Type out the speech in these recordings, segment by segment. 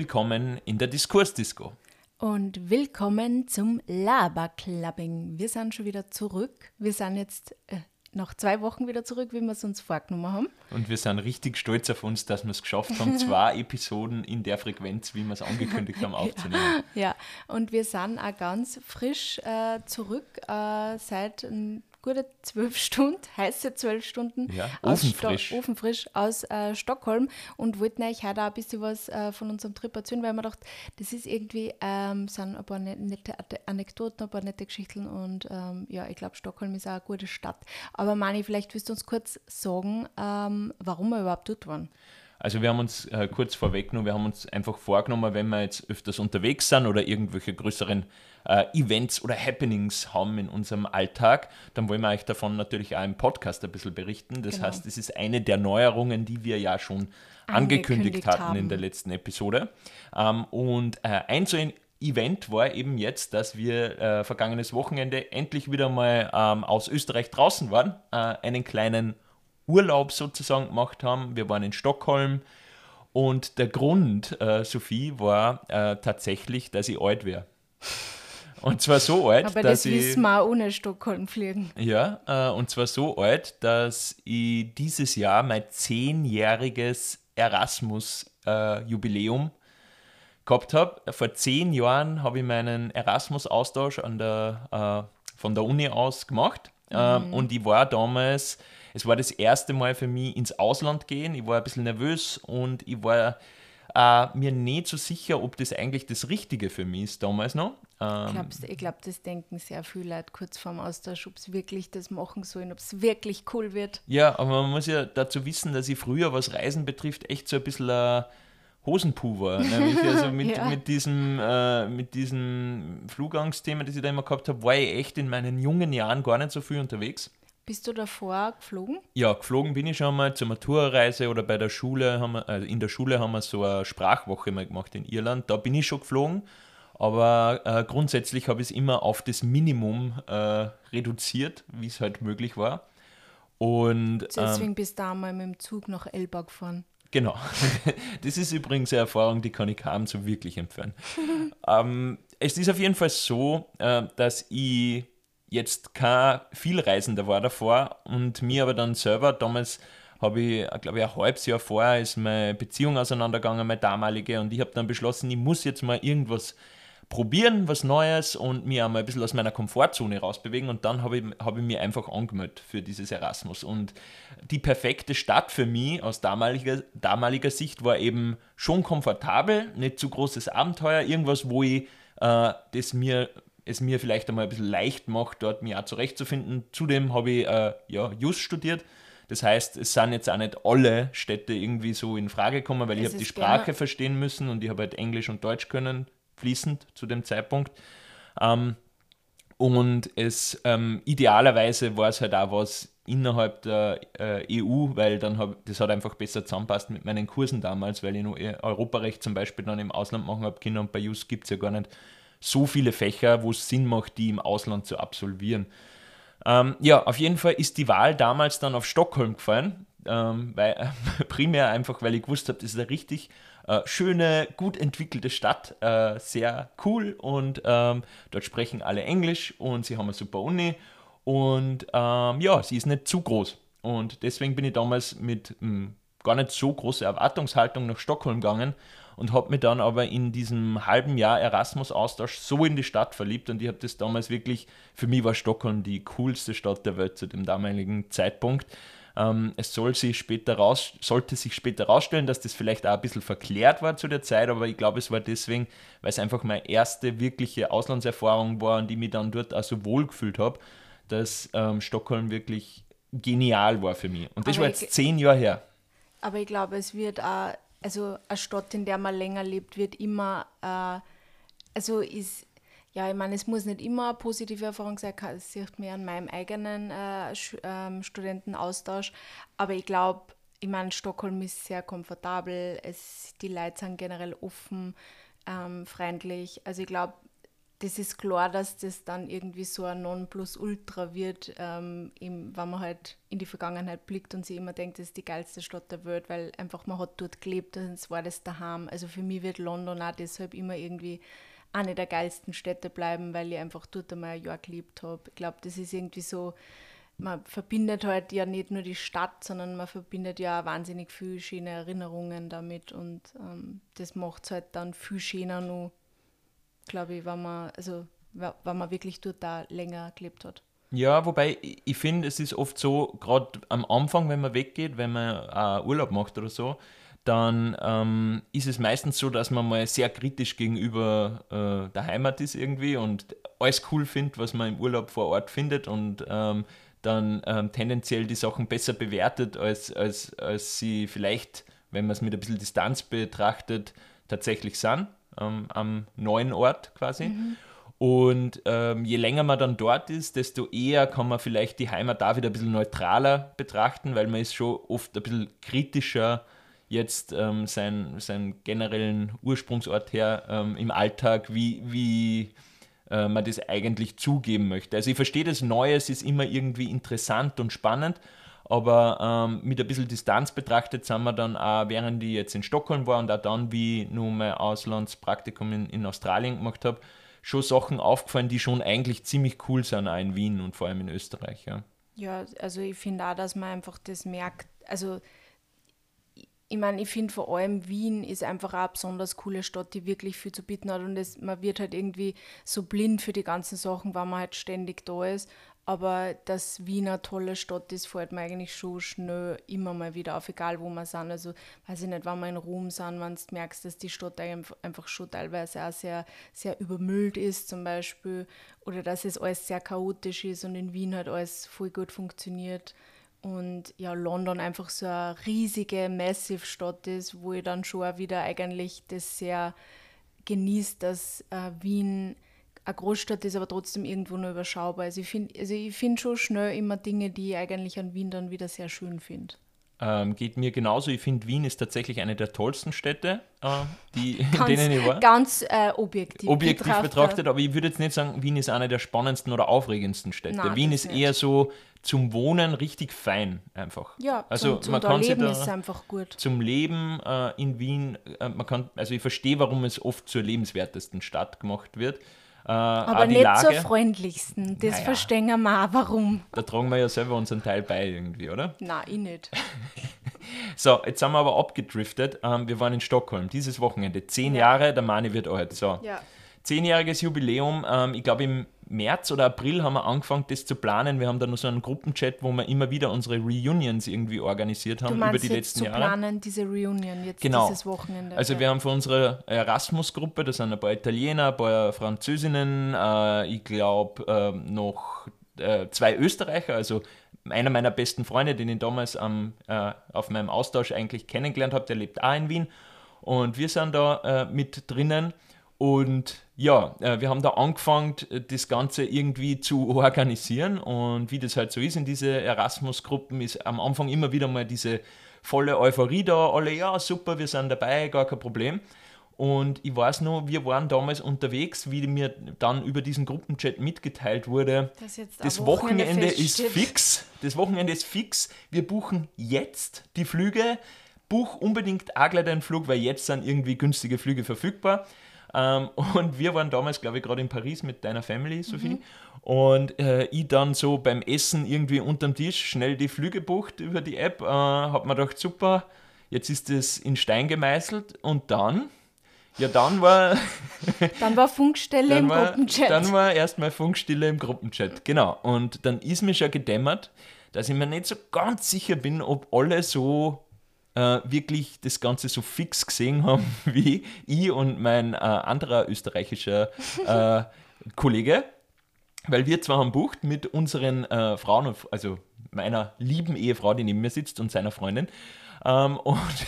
Willkommen in der Diskursdisco. Und willkommen zum Laberclubbing. Wir sind schon wieder zurück. Wir sind jetzt äh, nach zwei Wochen wieder zurück, wie wir es uns vorgenommen haben. Und wir sind richtig stolz auf uns, dass wir es geschafft haben, zwei Episoden in der Frequenz, wie wir es angekündigt haben, aufzunehmen. Ja, und wir sind auch ganz frisch äh, zurück äh, seit gute zwölf Stunden, heiße zwölf Stunden, ja, ofenfrisch. ofenfrisch aus äh, Stockholm und wollten euch heute auch ein bisschen was äh, von unserem Trip erzählen, weil wir dachten, das ist irgendwie, ähm, sind ein paar ne-, nette Anekdoten, ein paar nette Geschichten und ähm, ja, ich glaube, Stockholm ist auch eine gute Stadt. Aber Mani, vielleicht willst du uns kurz sagen, ähm, warum wir überhaupt dort waren. Also wir haben uns äh, kurz vorweggenommen, wir haben uns einfach vorgenommen, wenn wir jetzt öfters unterwegs sind oder irgendwelche größeren äh, Events oder Happenings haben in unserem Alltag, dann wollen wir euch davon natürlich auch im Podcast ein bisschen berichten. Das genau. heißt, es ist eine der Neuerungen, die wir ja schon angekündigt, angekündigt hatten haben. in der letzten Episode. Ähm, und äh, ein so ein Event war eben jetzt, dass wir äh, vergangenes Wochenende endlich wieder mal ähm, aus Österreich draußen waren, äh, einen kleinen Urlaub sozusagen gemacht haben. Wir waren in Stockholm und der Grund, äh, Sophie, war äh, tatsächlich, dass ich alt wäre. Und zwar so alt, Aber dass das ich. wissen wir auch ohne Stockholm fliegen. Ja, äh, und zwar so alt, dass ich dieses Jahr mein zehnjähriges Erasmus-Jubiläum äh, gehabt habe. Vor zehn Jahren habe ich meinen Erasmus-Austausch äh, von der Uni aus gemacht. Ähm, mhm. Und ich war damals, es war das erste Mal für mich ins Ausland gehen. Ich war ein bisschen nervös und ich war äh, mir nicht so sicher, ob das eigentlich das Richtige für mich ist damals noch. Ähm, ich glaube, das denken sehr viele Leute kurz vorm Austausch, ob sie wirklich das machen sollen, ob es wirklich cool wird. Ja, aber man muss ja dazu wissen, dass ich früher, was Reisen betrifft, echt so ein bisschen ein Hosenpuh war. Nämlich also mit, ja. mit, diesem, äh, mit diesem Flugangstthema, das ich da immer gehabt habe, war ich echt in meinen jungen Jahren gar nicht so viel unterwegs. Bist du davor geflogen? Ja, geflogen bin ich schon mal zur Maturreise oder bei der Schule, haben wir, also in der Schule haben wir so eine Sprachwoche mal gemacht in Irland. Da bin ich schon geflogen, aber äh, grundsätzlich habe ich es immer auf das Minimum äh, reduziert, wie es halt möglich war. Und, Deswegen ähm, bist du einmal mit dem Zug nach Elba gefahren. Genau. Das ist übrigens eine Erfahrung, die kann ich kaum so wirklich empfehlen. ähm, es ist auf jeden Fall so, äh, dass ich jetzt kein Vielreisender war davor und mir aber dann selber damals habe ich, glaube ich, ein halbes Jahr vorher ist meine Beziehung auseinandergegangen, meine damalige, und ich habe dann beschlossen, ich muss jetzt mal irgendwas probieren, was Neues und mir einmal ein bisschen aus meiner Komfortzone rausbewegen und dann habe ich, hab ich mir einfach angemeldet für dieses Erasmus. Und die perfekte Stadt für mich aus damaliger, damaliger Sicht war eben schon komfortabel, nicht zu großes Abenteuer, irgendwas, wo ich äh, das mir es mir vielleicht einmal ein bisschen leicht macht, dort mich auch zurechtzufinden. Zudem habe ich äh, ja, Just studiert. Das heißt, es sind jetzt auch nicht alle Städte irgendwie so in Frage gekommen, weil es ich habe die Sprache verstehen müssen und ich habe halt Englisch und Deutsch können, fließend zu dem Zeitpunkt. Ähm, und es ähm, idealerweise war es halt auch was innerhalb der äh, EU, weil dann hab, das hat einfach besser zusammenpasst mit meinen Kursen damals, weil ich nur Europarecht zum Beispiel dann im Ausland machen habe können und bei Just gibt es ja gar nicht so viele Fächer, wo es Sinn macht, die im Ausland zu absolvieren. Ähm, ja, auf jeden Fall ist die Wahl damals dann auf Stockholm gefallen, ähm, weil, primär einfach, weil ich gewusst habe, das ist eine richtig äh, schöne, gut entwickelte Stadt, äh, sehr cool und ähm, dort sprechen alle Englisch und sie haben eine super Uni und ähm, ja, sie ist nicht zu groß. Und deswegen bin ich damals mit mh, hm, gar nicht so großer Erwartungshaltung nach Stockholm gegangen und habe mich dann aber in diesem halben Jahr Erasmus-Austausch so in die Stadt verliebt und ich habe das damals wirklich, für mich war Stockholm die coolste Stadt der Welt zu dem damaligen Zeitpunkt. Ähm, es soll sich später raus, sollte sich später herausstellen, dass das vielleicht auch ein bisschen verklärt war zu der Zeit, aber ich glaube, es war deswegen, weil es einfach meine erste wirkliche Auslandserfahrung war, an die mich dann dort auch so wohl gefühlt habe, dass ähm, Stockholm wirklich genial war für mich. Und das aber war jetzt zehn Jahre her. Aber ich glaube, es wird auch also eine Stadt, in der man länger lebt, wird immer, äh, also ist, ja, ich meine, es muss nicht immer eine positive Erfahrung sein, das sieht mir an meinem eigenen äh, ähm, Studentenaustausch, aber ich glaube, ich meine, Stockholm ist sehr komfortabel, es, die Leute sind generell offen, ähm, freundlich, also ich glaube, das ist klar, dass das dann irgendwie so ein Nonplusultra wird, ähm, wenn man halt in die Vergangenheit blickt und sich immer denkt, das ist die geilste Stadt der Welt, weil einfach man hat dort gelebt und es war das daheim. Also für mich wird London auch deshalb immer irgendwie eine der geilsten Städte bleiben, weil ich einfach dort einmal ein Jahr gelebt habe. Ich glaube, das ist irgendwie so, man verbindet halt ja nicht nur die Stadt, sondern man verbindet ja auch wahnsinnig viele schöne Erinnerungen damit und ähm, das macht es halt dann viel schöner noch glaube ich, wenn man, also, wenn man wirklich dort da länger gelebt hat. Ja, wobei ich, finde, es ist oft so, gerade am Anfang, wenn man weggeht, wenn man äh, Urlaub macht oder so, dann ähm, ist es meistens so, dass man mal sehr kritisch gegenüber äh, der Heimat ist irgendwie und alles cool findet, was man im Urlaub vor Ort findet und ähm, dann ähm, tendenziell die Sachen besser bewertet, als, als, als sie vielleicht, wenn man es mit ein bisschen Distanz betrachtet, tatsächlich sind ähm, am neuen Ort quasi. Mhm. Und ähm, je länger man dann dort ist, desto eher kann man vielleicht die Heimat da wieder ein bisschen neutraler betrachten, weil man ist schon oft ein bisschen kritischer jetzt ähm, seinen, seinen generellen Ursprungsort her ähm, im Alltag, wie, wie äh, man das eigentlich zugeben möchte. Also ich verstehe das Neues ist immer irgendwie interessant und spannend, aber ähm, mit ein bisschen Distanz betrachtet sind wir dann auch, während ich jetzt in Stockholm war und auch dann, wie ich nur mein Auslandspraktikum in, in Australien gemacht habe, schon Sachen aufgefallen, die schon eigentlich ziemlich cool sind, auch in Wien und vor allem in Österreich. Ja, ja also ich finde auch, dass man einfach das merkt. Also ich meine, ich finde vor allem Wien ist einfach eine besonders coole Stadt, die wirklich viel zu bieten hat und das, man wird halt irgendwie so blind für die ganzen Sachen, weil man halt ständig da ist. Aber dass Wien eine tolle Stadt ist, fällt mir eigentlich schon schnell immer mal wieder auf, egal wo wir sind. Also, weiß ich nicht, wenn wir in Rom sind, wenn du merkst, dass die Stadt einfach schon teilweise auch sehr, sehr übermüllt ist, zum Beispiel, oder dass es alles sehr chaotisch ist und in Wien halt alles voll gut funktioniert. Und ja, London einfach so eine riesige, massive Stadt ist, wo ich dann schon auch wieder eigentlich das sehr genießt, dass äh, Wien eine Großstadt ist, aber trotzdem irgendwo nur überschaubar. Also ich finde also find schon schnell immer Dinge, die ich eigentlich an Wien dann wieder sehr schön finde. Ähm, geht mir genauso. Ich finde, Wien ist tatsächlich eine der tollsten Städte, äh, die, in denen ich war. Ganz äh, objektiv, objektiv betrachtet. betrachtet. aber ich würde jetzt nicht sagen, Wien ist eine der spannendsten oder aufregendsten Städte. Nein, Wien ist nicht. eher so zum Wohnen richtig fein einfach. Ja, also zum, zum man kann Leben ist einfach gut. Zum Leben äh, in Wien, äh, man kann, also ich verstehe, warum es oft zur lebenswertesten Stadt gemacht wird. Äh, Aber nicht Lage, zur freundlichsten. Das naja, verstehen wir mal, warum. Da tragen wir ja selber unseren Teil bei irgendwie, oder? Nein, ich nicht. so, jetzt sind wir aber abgedriftet. Ähm, wir waren in Stockholm dieses Wochenende. Zehn ja. Jahre, der Mani wird alt. So. Ja. Zehnjähriges Jubiläum. Ähm, ich glaube, im März oder April haben wir angefangen, das zu planen. Wir haben da noch so einen Gruppenchat, wo wir immer wieder unsere Reunions irgendwie organisiert haben über die letzten zu Jahre. planen diese Reunion jetzt genau. dieses Wochenende. Also ja. wir haben für unsere Erasmus-Gruppe, da sind ein paar Italiener, ein paar Französinnen, äh, ich glaube äh, noch äh, zwei Österreicher, also einer meiner besten Freunde, den ich damals am, äh, auf meinem Austausch eigentlich kennengelernt habe, der lebt auch in Wien. Und wir sind da äh, mit drinnen. Und ja, äh, wir haben da angefangen, das Ganze irgendwie zu organisieren. Und wie das halt so ist in diese Erasmus-Gruppen, ist am Anfang immer wieder mal diese volle Euphorie da. Alle, ja, super, wir sind dabei, gar kein Problem. Und ich weiß noch, wir waren damals unterwegs, wie mir dann über diesen Gruppenchat mitgeteilt wurde, das, das Wochenende, Wochenende ist fix. Das Wochenende ist fix. Wir buchen jetzt die Flüge. Buch unbedingt auch gleich den Flug, weil jetzt sind irgendwie günstige Flüge verfügbar. Ähm, und wir waren damals, glaube ich, gerade in Paris mit deiner Family, Sophie. Mhm. Und äh, ich dann so beim Essen irgendwie unterm Tisch schnell die Flüge bucht über die App. Äh, hab mir gedacht, super, jetzt ist das in Stein gemeißelt. Und dann, ja, dann war. dann war Funkstelle im war, Gruppenchat. Dann war erstmal Funkstille im Gruppenchat, genau. Und dann ist mir schon gedämmert, dass ich mir nicht so ganz sicher bin, ob alle so äh, wirklich das Ganze so fix gesehen haben wie ich und mein äh, anderer österreichischer äh, Kollege. Weil wir zwar haben bucht mit unseren äh, Frauen, also meiner lieben Ehefrau, die neben mir sitzt, und seiner Freundin. Ähm, und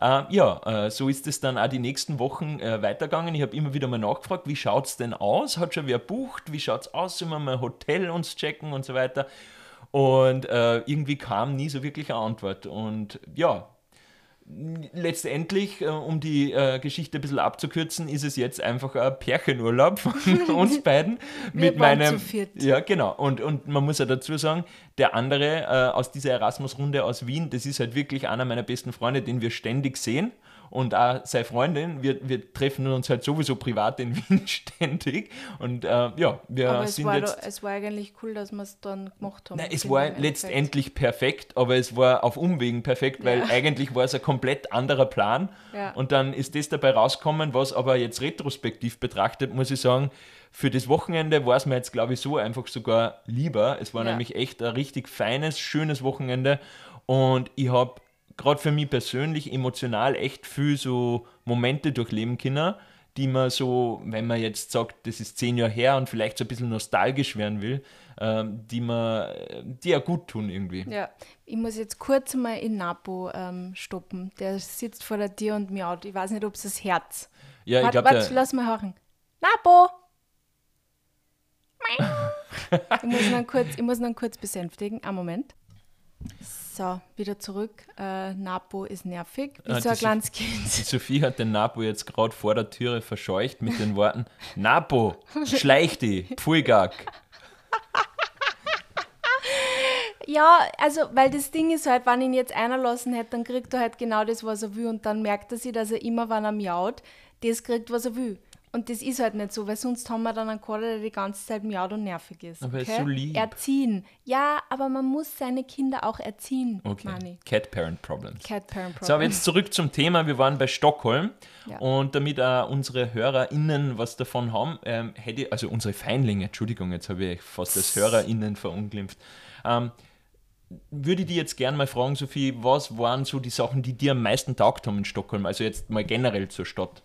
äh, ja, äh, so ist es dann auch die nächsten Wochen äh, weitergegangen. Ich habe immer wieder mal nachgefragt, wie schaut es denn aus? Hat schon wer bucht? Wie schaut es aus? Sollen wir mal Hotel uns checken und so weiter? Und äh, irgendwie kam nie so wirklich eine Antwort. Und ja, letztendlich, äh, um die äh, Geschichte ein bisschen abzukürzen, ist es jetzt einfach ein Pärchenurlaub von uns beiden. Mit meinem. zu viert. Ja, genau. Und, und man muss ja dazu sagen, der andere äh, aus dieser Erasmus-Runde aus Wien, das ist halt wirklich einer meiner besten Freunde, den wir ständig sehen. Und auch seine Freundin, wir, wir treffen uns halt sowieso privat in Wien ständig. Und äh, ja, wir Aber es sind war, jetzt. es war eigentlich cool, dass wir es dann gemacht haben. Nein, es war letztendlich perfekt, aber es war auf Umwegen perfekt, weil Ja. eigentlich war es ein komplett anderer Plan. Ja. Und dann ist das dabei rausgekommen, was aber jetzt retrospektiv betrachtet, muss ich sagen, für das Wochenende war es mir jetzt, glaube ich, so einfach sogar lieber. Es war Ja. nämlich echt ein richtig feines, schönes Wochenende. Und ich habe gerade für mich persönlich emotional echt viel so Momente durchleben können, die man so, wenn man jetzt sagt, das ist zehn Jahre her und vielleicht so ein bisschen nostalgisch werden will, ähm, die man, die ja gut tun irgendwie. Ja, ich muss jetzt kurz mal in Napo ähm, stoppen. Der sitzt vor der Tür und miaut. Ich weiß nicht, ob es das Herz. Ja, ich glaube, warte, lass mal hören. Napo! ich, muss ihn dann kurz, ich muss ihn dann kurz besänftigen. Einen Moment. So, wieder zurück. Äh, Napo ist nervig. Wie Ah, so ein kleines Kind. Die Sophie hat den Napo jetzt gerade vor der Türe verscheucht mit den Worten: Napo, schleich die, Pfuigag. Ja, also, weil das Ding ist halt, wenn ihn jetzt einer lassen hätte, dann kriegt er halt genau das, was er will. Und dann merkt er sich, dass er immer, wenn er miaut, das kriegt, was er will. Und das ist halt nicht so, weil sonst haben wir dann einen Kater, der die ganze Zeit miaut und nervig ist. Aber er ist okay? so lieb. Erziehen. Ja, aber man muss seine Kinder auch erziehen, Okay, Mani. Cat-Parent-Problems. Cat Parent So, aber jetzt zurück zum Thema. Wir waren bei Stockholm Ja. und damit auch unsere HörerInnen was davon haben, ähm, hätte ich, also unsere Feinlinge, Entschuldigung, jetzt habe ich fast als HörerInnen verunglimpft. Ähm, würde ich die jetzt gerne mal fragen, Sophie, was waren so die Sachen, die dir am meisten taugt haben in Stockholm? Also jetzt mal generell zur Stadt.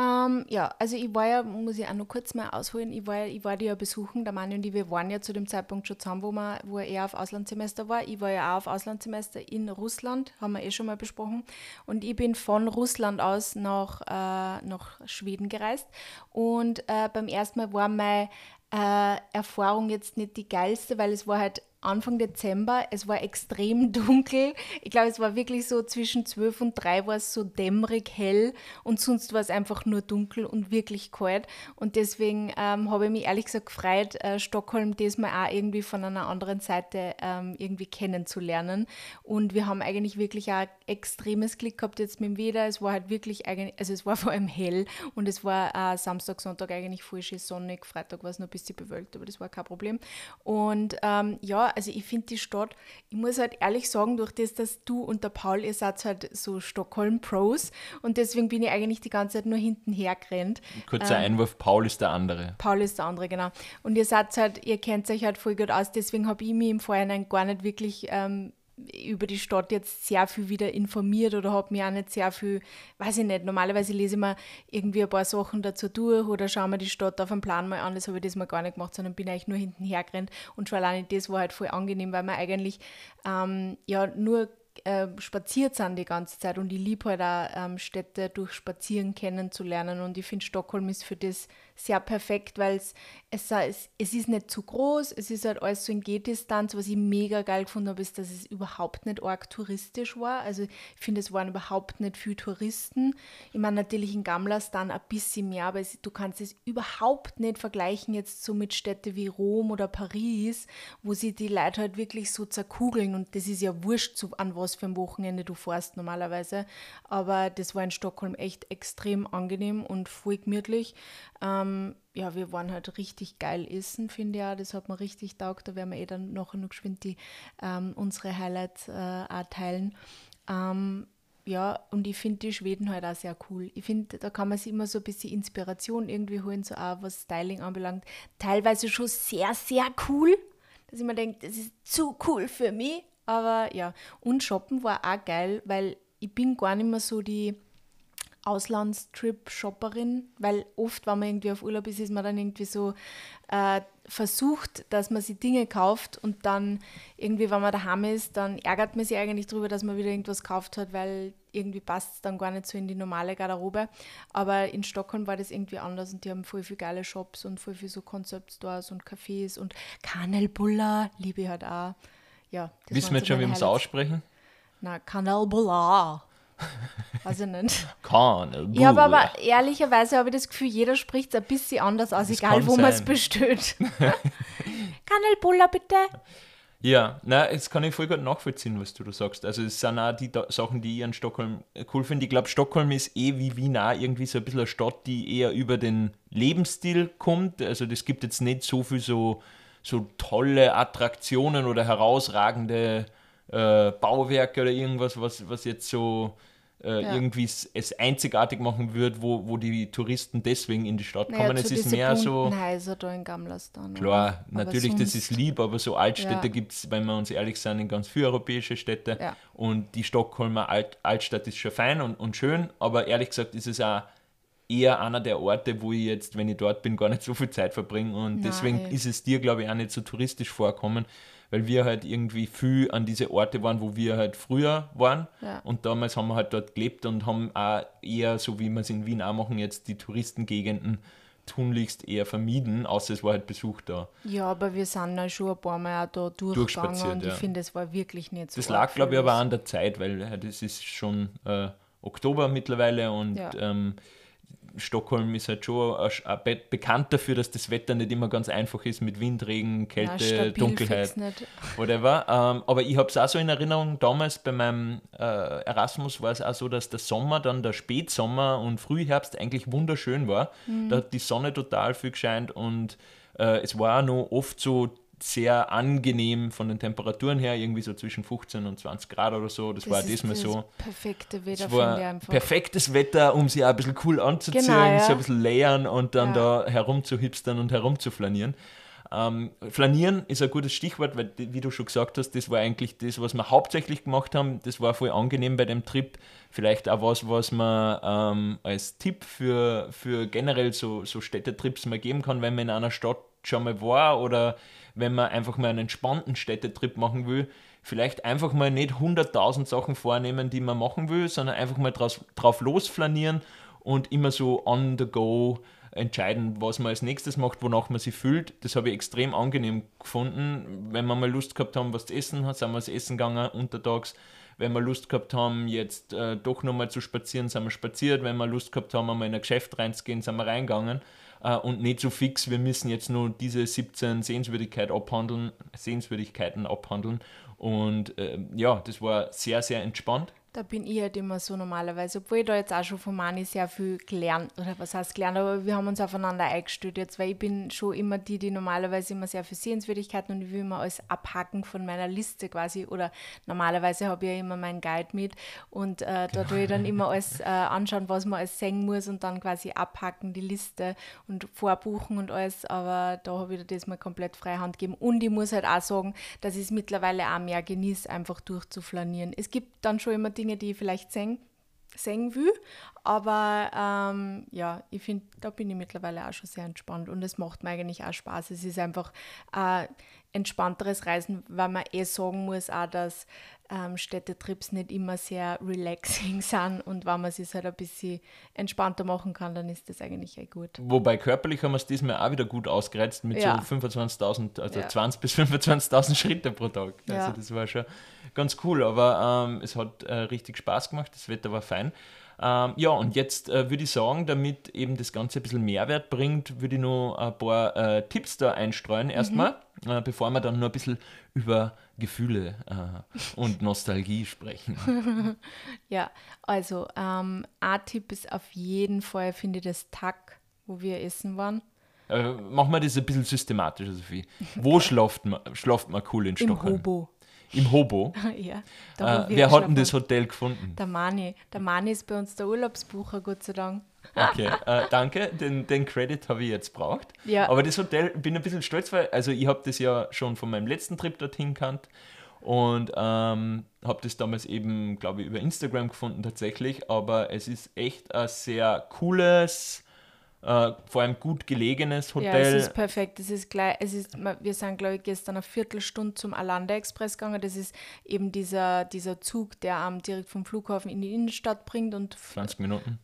Ähm, ja, also ich war ja, muss ich auch noch kurz mal ausholen, ich war, ja- ich war die ja besuchen, der Mann und ich, wir waren ja zu dem Zeitpunkt schon zusammen, wo, wir, wo er auf Auslandssemester war. Ich war ja auch auf Auslandssemester in Russland, haben wir eh schon mal besprochen. Und ich bin von Russland aus nach, äh, nach Schweden gereist. Und äh, beim ersten Mal war meine äh, Erfahrung jetzt nicht die geilste, weil es war halt Anfang Dezember, es war extrem dunkel. Ich glaube, es war wirklich so zwischen 12 und 3 war es so dämmerig hell und sonst war es einfach nur dunkel und wirklich kalt. Und deswegen ähm, habe ich mich ehrlich gesagt gefreut, äh, Stockholm diesmal auch irgendwie von einer anderen Seite ähm, irgendwie kennenzulernen. Und wir haben eigentlich wirklich auch extremes Glück gehabt jetzt mit dem Wetter. Es war halt wirklich also es war vor allem hell und es war äh, Samstag, Sonntag eigentlich voll schön sonnig. Freitag war es noch ein bisschen bewölkt, aber das war kein Problem. Und ähm, ja, also ich finde die Stadt, ich muss halt ehrlich sagen, durch das, dass du und der Paul, ihr seid halt so Stockholm-Pros und deswegen bin ich eigentlich die ganze Zeit nur hintenher gerannt. Kurzer Ähm. Einwurf, Paul ist der andere. Paul ist der andere, genau. Und ihr seid halt, ihr kennt euch halt voll gut aus, deswegen habe ich mich im Vorhinein gar nicht wirklich ähm, über die Stadt jetzt sehr viel wieder informiert oder habe mir auch nicht sehr viel, weiß ich nicht, normalerweise lese ich mir irgendwie ein paar Sachen dazu durch oder schaue mir die Stadt auf dem Plan mal an, das habe ich das mal gar nicht gemacht, sondern bin eigentlich nur hinten hergerannt und schon alleine das war halt voll angenehm, weil man eigentlich ähm, ja nur äh, spaziert sind die ganze Zeit und ich liebe halt auch ähm, Städte durch Spazieren kennenzulernen und ich finde Stockholm ist für das sehr perfekt, weil es, es, es ist nicht zu groß, es ist halt alles so in Gehdistanz. Was ich mega geil gefunden habe, ist, dass es überhaupt nicht arg touristisch war. Also ich finde, es waren überhaupt nicht viele Touristen. Ich meine, natürlich in Gamlas dann ein bisschen mehr, aber es, du kannst es überhaupt nicht vergleichen jetzt so mit Städten wie Rom oder Paris, wo sie die Leute halt wirklich so zerkugeln und das ist ja wurscht, so, an was für ein Wochenende du fährst normalerweise. Aber das war in Stockholm echt extrem angenehm und voll gemütlich. Ähm, ja, wir waren halt richtig geil essen, finde ich auch. Das hat mir richtig taugt. Da werden wir eh dann nachher noch geschwind die, ähm, unsere Highlights äh, auch teilen. Ähm, ja, und ich finde die Schweden halt auch sehr cool. Ich finde, da kann man sich immer so ein bisschen Inspiration irgendwie holen, so auch was Styling anbelangt. Teilweise schon sehr, sehr cool, dass ich mir denke, das ist zu cool für mich. Aber ja, und Shoppen war auch geil, weil ich bin gar nicht mehr so die Auslandstrip-Shopperin, weil oft, wenn man irgendwie auf Urlaub ist, ist man dann irgendwie so äh, versucht, dass man sich Dinge kauft und dann irgendwie, wenn man daheim ist, dann ärgert man sich eigentlich darüber, dass man wieder irgendwas gekauft hat, weil irgendwie passt es dann gar nicht so in die normale Garderobe. Aber in Stockholm war das irgendwie anders und die haben voll viele geile Shops und voll viele so Concept Stores und Cafés und Kanelbulla, liebe ich halt auch. Ja, Wissen wir jetzt schon, wie wir es aussprechen? Na, Kanelbulla. Weiß ich nicht. Kanelbulle. Ich habe aber ehrlicherweise habe ich das Gefühl, jeder spricht es ein bisschen anders aus, Das egal kann wo man es bestellt. Kanelbulla bitte. Ja, na, das kann ich voll gut nachvollziehen, was du da sagst. Also es sind auch die da Sachen, die ich an Stockholm cool finde. Ich glaube, Stockholm ist eh wie Wien auch irgendwie so ein bisschen eine Stadt, die eher über den Lebensstil kommt. Also das gibt jetzt nicht so viel so, so tolle Attraktionen oder herausragende äh, Bauwerke oder irgendwas, was, was jetzt so äh, Ja. irgendwie es, einzigartig machen wird, wo, wo die Touristen deswegen in die Stadt Naja, kommen. zu Es ist mehr so... Häuser da in Gamlastan. Klar, oder? Natürlich, das ist lieb, aber so Altstädte Ja. gibt es, wenn wir uns ehrlich sind, in ganz viele europäische Städte. Ja. Und die Stockholmer Alt Altstadt ist schon fein und, und schön, aber ehrlich gesagt ist es auch eher einer der Orte, wo ich jetzt, wenn ich dort bin, gar nicht so viel Zeit verbringe. Und Nein. deswegen ist es dir, glaube ich, auch nicht so touristisch vorkommen, weil wir halt irgendwie viel an diese Orte waren, wo wir halt früher waren. Ja. Und damals haben wir halt dort gelebt und haben auch eher, so wie wir es in Wien auch machen, jetzt die Touristengegenden tunlichst eher vermieden, außer es war halt Besuch da. Ja, aber wir sind ja schon ein paar Mal auch da durchgegangen Durchspaziert, und ja. ich finde, es war wirklich nicht so Das lag, glaube ich, aber an der Zeit, weil das ist schon äh, Oktober mittlerweile und Ja. ähm, Stockholm ist halt schon bekannt dafür, dass das Wetter nicht immer ganz einfach ist mit Wind, Regen, Ja, Kälte, stabil Dunkelheit, whatever. Ähm, aber ich habe es auch so in Erinnerung, damals bei meinem äh, Erasmus war es auch so, dass der Sommer, dann der Spätsommer und Frühherbst eigentlich wunderschön war. Mhm. Da hat die Sonne total viel gescheint und äh, es war auch noch oft so sehr angenehm von den Temperaturen her, irgendwie so zwischen 15 und 20 Grad oder so. Das, war ist diesmal das so. perfekte Wetter, Es war perfektes Wetter, um sich auch ein bisschen cool anzuziehen, Genau, ja. so ein bisschen layern und dann Ja. da herumzuhipstern und herumzuflanieren. Ähm, flanieren ist ein gutes Stichwort, weil, wie du schon gesagt hast, das war eigentlich das, was wir hauptsächlich gemacht haben. Das war voll angenehm bei dem Trip. Vielleicht auch was, was man ähm, als Tipp für, für generell so, so Städtetrips mal geben kann, wenn man in einer Stadt schon mal war oder wenn man einfach mal einen entspannten Städtetrip machen will. Vielleicht einfach mal nicht 100.000 Sachen vornehmen, die man machen will, sondern einfach mal draus, drauf losflanieren und immer so on the go entscheiden, was man als nächstes macht, wonach man sich fühlt. Das habe ich extrem angenehm gefunden. Wenn wir mal Lust gehabt haben, was zu essen, sind wir das Essen gegangen untertags. Wenn wir Lust gehabt haben, jetzt äh, doch nochmal zu spazieren, sind wir spaziert. Wenn wir Lust gehabt haben, einmal in ein Geschäft reinzugehen, sind wir reingegangen. Äh, und nicht so fix, wir müssen jetzt nur diese 17 Sehenswürdigkeit abhandeln, Sehenswürdigkeiten abhandeln. Und äh, ja, das war sehr, sehr entspannt. Da bin ich halt immer so normalerweise, obwohl ich da jetzt auch schon von Mani sehr viel gelernt, oder was heißt gelernt, aber wir haben uns aufeinander eingestellt jetzt, weil ich bin schon immer die, die normalerweise immer sehr viel Sehenswürdigkeiten und ich will immer alles abhaken von meiner Liste quasi, oder normalerweise habe ich ja immer meinen Guide mit und äh, da tue ich dann immer alles äh, anschauen, was man alles sehen muss und dann quasi abhaken die Liste und vorbuchen und alles, aber da habe ich das mal komplett freie Hand gegeben und ich muss halt auch sagen, dass ich es mittlerweile auch mehr genieße, einfach durchzuflanieren. Es gibt dann schon immer Dinge, die ich vielleicht sehen, sehen will, aber ähm, ja, ich finde, da bin ich mittlerweile auch schon sehr entspannt und es macht mir eigentlich auch Spaß. Es ist einfach ein entspannteres Reisen, weil man eh sagen muss auch, dass ähm, Städtetrips nicht immer sehr relaxing sind und wenn man es sich halt ein bisschen entspannter machen kann, dann ist das eigentlich eh gut. Wobei körperlich haben wir es diesmal auch wieder gut ausgereizt mit Ja. so 25.000, also Ja. 20 bis 25.000 Schritte pro Tag. Also Ja. das war schon ganz cool, aber ähm, es hat äh, richtig Spaß gemacht, das Wetter war fein. Ähm, ja, und jetzt äh, würde ich sagen, damit eben das Ganze ein bisschen Mehrwert bringt, würde ich noch ein paar äh, Tipps da einstreuen erstmal, äh, bevor wir dann nur ein bisschen über Gefühle äh, und Nostalgie sprechen. Ja, also ähm, ein Tipp ist auf jeden Fall, finde ich, das Tag, wo wir essen waren. Äh, machen wir das ein bisschen systematischer, Sophie. Wo schlaft man, schlaft man cool in Im Stockholm? Hobo. Im Hobo. ja, Äh, wer hat denn das. Hotel gefunden? Der Mani. Der Mani ist bei uns der Urlaubsbucher, Gott sei Dank. Okay, äh, danke, den, den Credit habe ich jetzt braucht. Ja. Aber das Hotel, bin ein bisschen stolz, weil also ich habe das ja schon von meinem letzten Trip dorthin kannt und ähm, habe das damals eben, glaube ich, über Instagram gefunden tatsächlich. Aber es ist echt ein sehr cooles, äh, vor allem gut gelegenes Ja, Hotel. es ist perfekt. Es ist gleich, es ist, wir sind, glaube ich, gestern eine Viertelstunde zum Alanda Express gegangen. Das ist eben dieser, dieser Zug, der am direkt vom Flughafen in die Innenstadt bringt und 20 Minuten.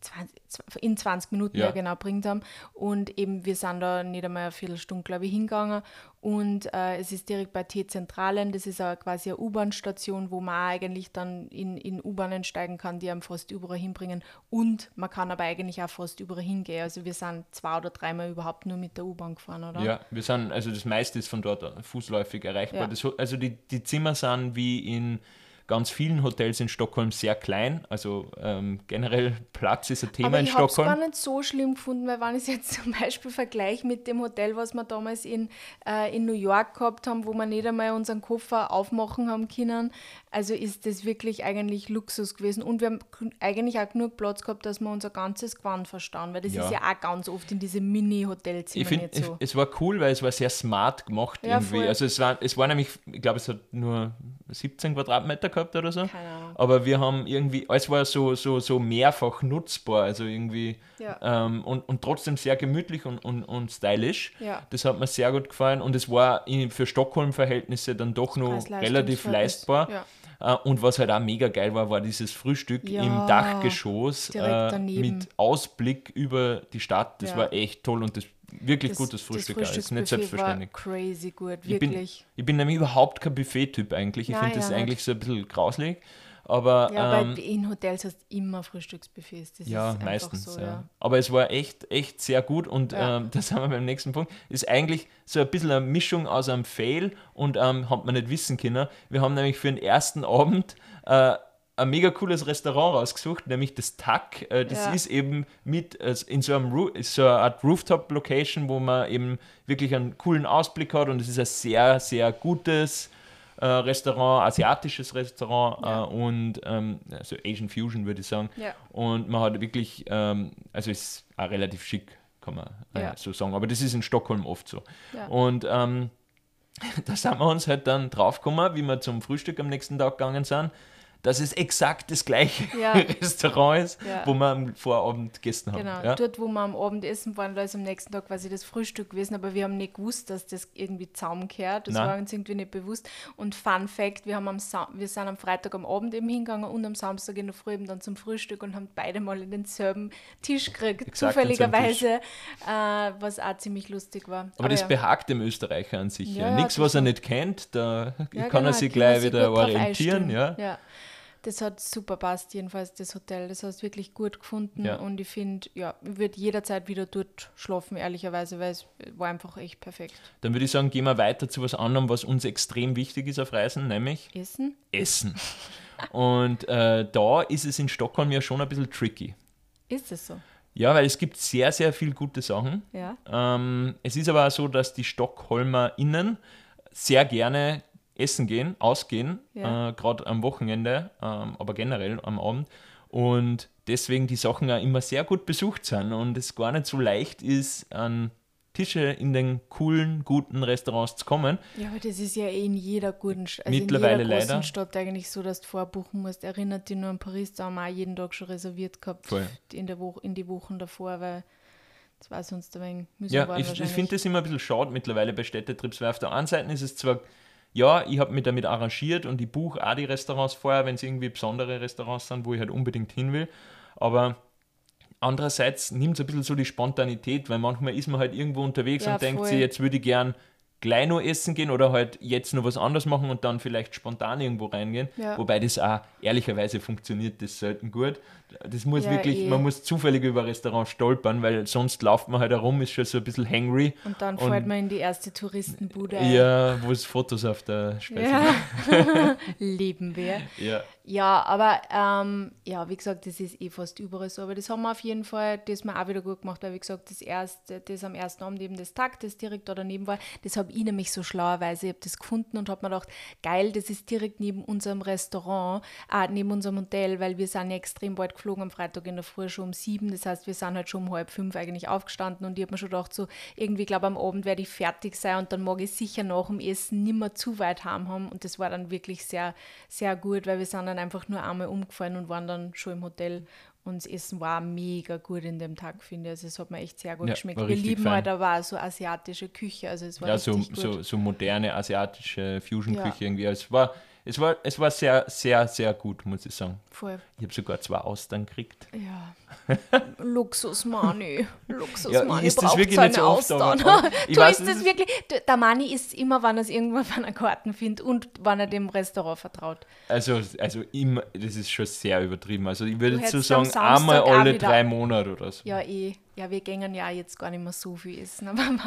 20, in 20 Minuten Ja. ja. genau bringt haben. Und eben, wir sind da nicht einmal eine Viertelstunde, glaube ich, hingegangen. Und äh, es ist direkt bei T-Zentralen, das ist auch quasi eine U-Bahn-Station, wo man eigentlich dann in, in U-Bahnen steigen kann, die einem fast überall hinbringen. Und man kann aber eigentlich auch fast überall hingehen. Also wir sind zwei oder dreimal überhaupt nur mit der U-Bahn gefahren, oder? Ja, wir sind, also das meiste ist von dort fußläufig erreichbar. Ja. Das, also die, die Zimmer sind wie in ganz vielen Hotels in Stockholm sehr klein. Also ähm, generell Platz ist ein Thema Aber in ich habe es gar Stockholm. nicht so schlimm gefunden, weil wenn ich es jetzt zum Beispiel vergleiche mit dem Hotel, was wir damals in, äh, in New York gehabt haben, wo wir nicht einmal unseren Koffer aufmachen haben können, also ist das wirklich eigentlich Luxus gewesen. Und wir haben eigentlich auch genug Platz gehabt, dass wir unser ganzes Gewand verstauen, weil das Ja. ist ja auch ganz oft in diese Ich Mini-Hotelzimmer finde, nicht so. es, es war cool, weil es war sehr smart gemacht Ja, irgendwie. voll. Also es war, es war nämlich, ich glaube, es hat nur 17 Quadratmeter gehabt oder so. Keine Ahnung. Aber wir haben irgendwie, alles war so, so, so mehrfach nutzbar, also irgendwie Ja. ähm, und, und trotzdem sehr gemütlich und, und, und stylisch. Ja. Das hat mir sehr gut gefallen und es war in, für Stockholm-Verhältnisse dann doch noch relativ Preis-Leistungsverhältnis. leistbar. Ja. Äh, Und was halt auch mega geil war, war dieses Frühstück Ja, im Dachgeschoss äh, daneben. mit Ausblick über die Stadt. Das Ja. war echt toll und das wirklich Das- gutes Frühstück. Das ist nicht selbstverständlich. war crazy gut, Ich bin, wirklich. ich bin nämlich überhaupt kein Buffet-Typ eigentlich. Ich finde das ja, eigentlich so ein bisschen grauslig. Aber Ja, ähm, in Hotels hast du immer Frühstücksbuffets. Das ja, meistens. so, ja. ja. Aber es war echt, echt sehr gut und Ja. ähm, das haben wir beim nächsten Punkt. Ist eigentlich so ein bisschen eine Mischung aus einem Fail und ähm, hat man nicht wissen können. Wir haben nämlich für den ersten Abend äh, ein mega cooles Restaurant rausgesucht, nämlich das Tack. Äh, das Ja. ist eben mit äh, in so einem Ru so eine Art Rooftop-Location, wo man eben wirklich einen coolen Ausblick hat und es ist ein sehr, sehr gutes äh, Restaurant, asiatisches Restaurant Ja. äh, und ähm, also Asian Fusion würde ich sagen. Ja. Und man hat wirklich, ähm, also ist auch relativ schick, kann man äh, so sagen. Aber das ist in Stockholm oft so. Und ähm, da sind wir uns halt dann draufgekommen, wie wir zum Frühstück am nächsten Tag gegangen sind, dass es exakt das gleiche Ja. Restaurant ist, Ja. wo wir am Vorabend gegessen haben. Genau, Ja? dort, wo wir am Abend essen waren, da ist am nächsten Tag quasi das Frühstück gewesen, aber wir haben nicht gewusst, dass das irgendwie zusammengehört. Das Nein. war uns irgendwie nicht bewusst. Und Fun Fact, wir, haben am Sa wir sind am Freitag am Abend eben hingegangen und am Samstag in der Früh eben dann zum Frühstück und haben beide mal in denselben Tisch gekriegt, Exakt zufälligerweise, äh, was auch ziemlich lustig war. Aber das ja. behagt dem Österreicher an sich. Ja, Nichts, das was er nicht kennt, da kann er genau, sich kann man gleich sich wieder orientieren. Ja? Das hat super passt, jedenfalls das Hotel. Das hast du wirklich gut gefunden Ja. und ich finde, ja, ich würde jederzeit wieder dort schlafen, ehrlicherweise, weil es war einfach echt perfekt. Dann würde ich sagen, gehen wir weiter zu was anderem, was uns extrem wichtig ist auf Reisen, nämlich Essen? Essen. Und äh, da ist es in Stockholm ja schon ein bisschen tricky. Ist es so? Ja, weil es gibt sehr, sehr viel gute Sachen. Ja. Ähm, es ist aber auch so, dass die StockholmerInnen sehr gerne essen gehen, ausgehen, Ja. äh, gerade am Wochenende, ähm, aber generell am Abend. Und deswegen die Sachen auch immer sehr gut besucht sind und es gar nicht so leicht ist, an Tische in den coolen, guten Restaurants zu kommen. Ja, aber das ist ja eh in jeder guten Stadt, also Mittlerweile in jeder großen leider. Stadt eigentlich so, dass du vorbuchen musst. Erinnert dich nur an Paris, da haben wir auch jeden Tag schon reserviert gehabt Voll. in, der in die Wochen davor, weil das war sonst ein wenig mühsam Ja, ich, ich finde das immer ein bisschen schade mittlerweile bei Städtetrips, weil auf der einen Seite ist es zwar, ja, ich habe mich damit arrangiert und ich buche auch die Restaurants vorher, wenn es irgendwie besondere Restaurants sind, wo ich halt unbedingt hin will, aber andererseits nimmt es ein bisschen so die Spontanität, weil manchmal ist man halt irgendwo unterwegs Ja, und denkt voll. sich, jetzt würde ich gern gleich noch essen gehen oder halt jetzt noch was anderes machen und dann vielleicht spontan irgendwo reingehen. Ja. Wobei das auch ehrlicherweise funktioniert das selten gut. Das muss Ja, wirklich, eh. man muss zufällig über ein Restaurant stolpern, weil sonst läuft man halt herum, ist schon so ein bisschen hangry. Und dann Und- fällt man in die erste Touristenbude ein. Ja, wo es Fotos auf der Speise Ja. Leben wir. Ja. Ja, aber ähm, ja, wie gesagt, das ist eh fast überall so. Aber das haben wir auf jeden Fall, das haben wir auch wieder gut gemacht, weil wie gesagt, das erste, das am ersten Abend eben das Tag, das direkt da daneben war, das habe ich nämlich so schlauerweise, ich habe das gefunden und habe mir gedacht, geil, das ist direkt neben unserem Restaurant, äh, neben unserem Hotel, weil wir sind ja extrem bald geflogen am Freitag in der Früh schon um sieben, das heißt, wir sind halt schon um halb fünf eigentlich aufgestanden und ich habe mir schon gedacht, so irgendwie, glaube am Abend werde ich fertig sein und dann mag ich sicher nach dem Essen nicht mehr zu weit heim haben und das war dann wirklich sehr, sehr gut, weil wir sind dann einfach nur einmal umgefallen und waren dann schon im Hotel und das Essen war mega gut in dem Tag, finde ich. Also es hat mir echt sehr gut Ja, geschmeckt. Wir lieben fein. halt aber so asiatische Küche, also es war Ja, so, gut. so, so moderne asiatische Fusion-Küche Ja. irgendwie. Es war, Es war, es war sehr, sehr, sehr gut, muss ich sagen. Voll. Ich habe sogar zwei Austern gekriegt. Ja. Luxusmani. Luxusmani. Ja, ist das wirklich nicht so oft, Austern. aber ich du weiß, ist das wirklich. Der Mani ist immer, wenn er es irgendwo auf einer Karten findet und wenn er dem Restaurant vertraut. Also, also immer, das ist schon sehr übertrieben. Also ich würde so sagen, einmal alle drei Monate oder so. Ja, eh. Ja, wir gehen ja jetzt gar nicht mehr so viel essen. Aber wenn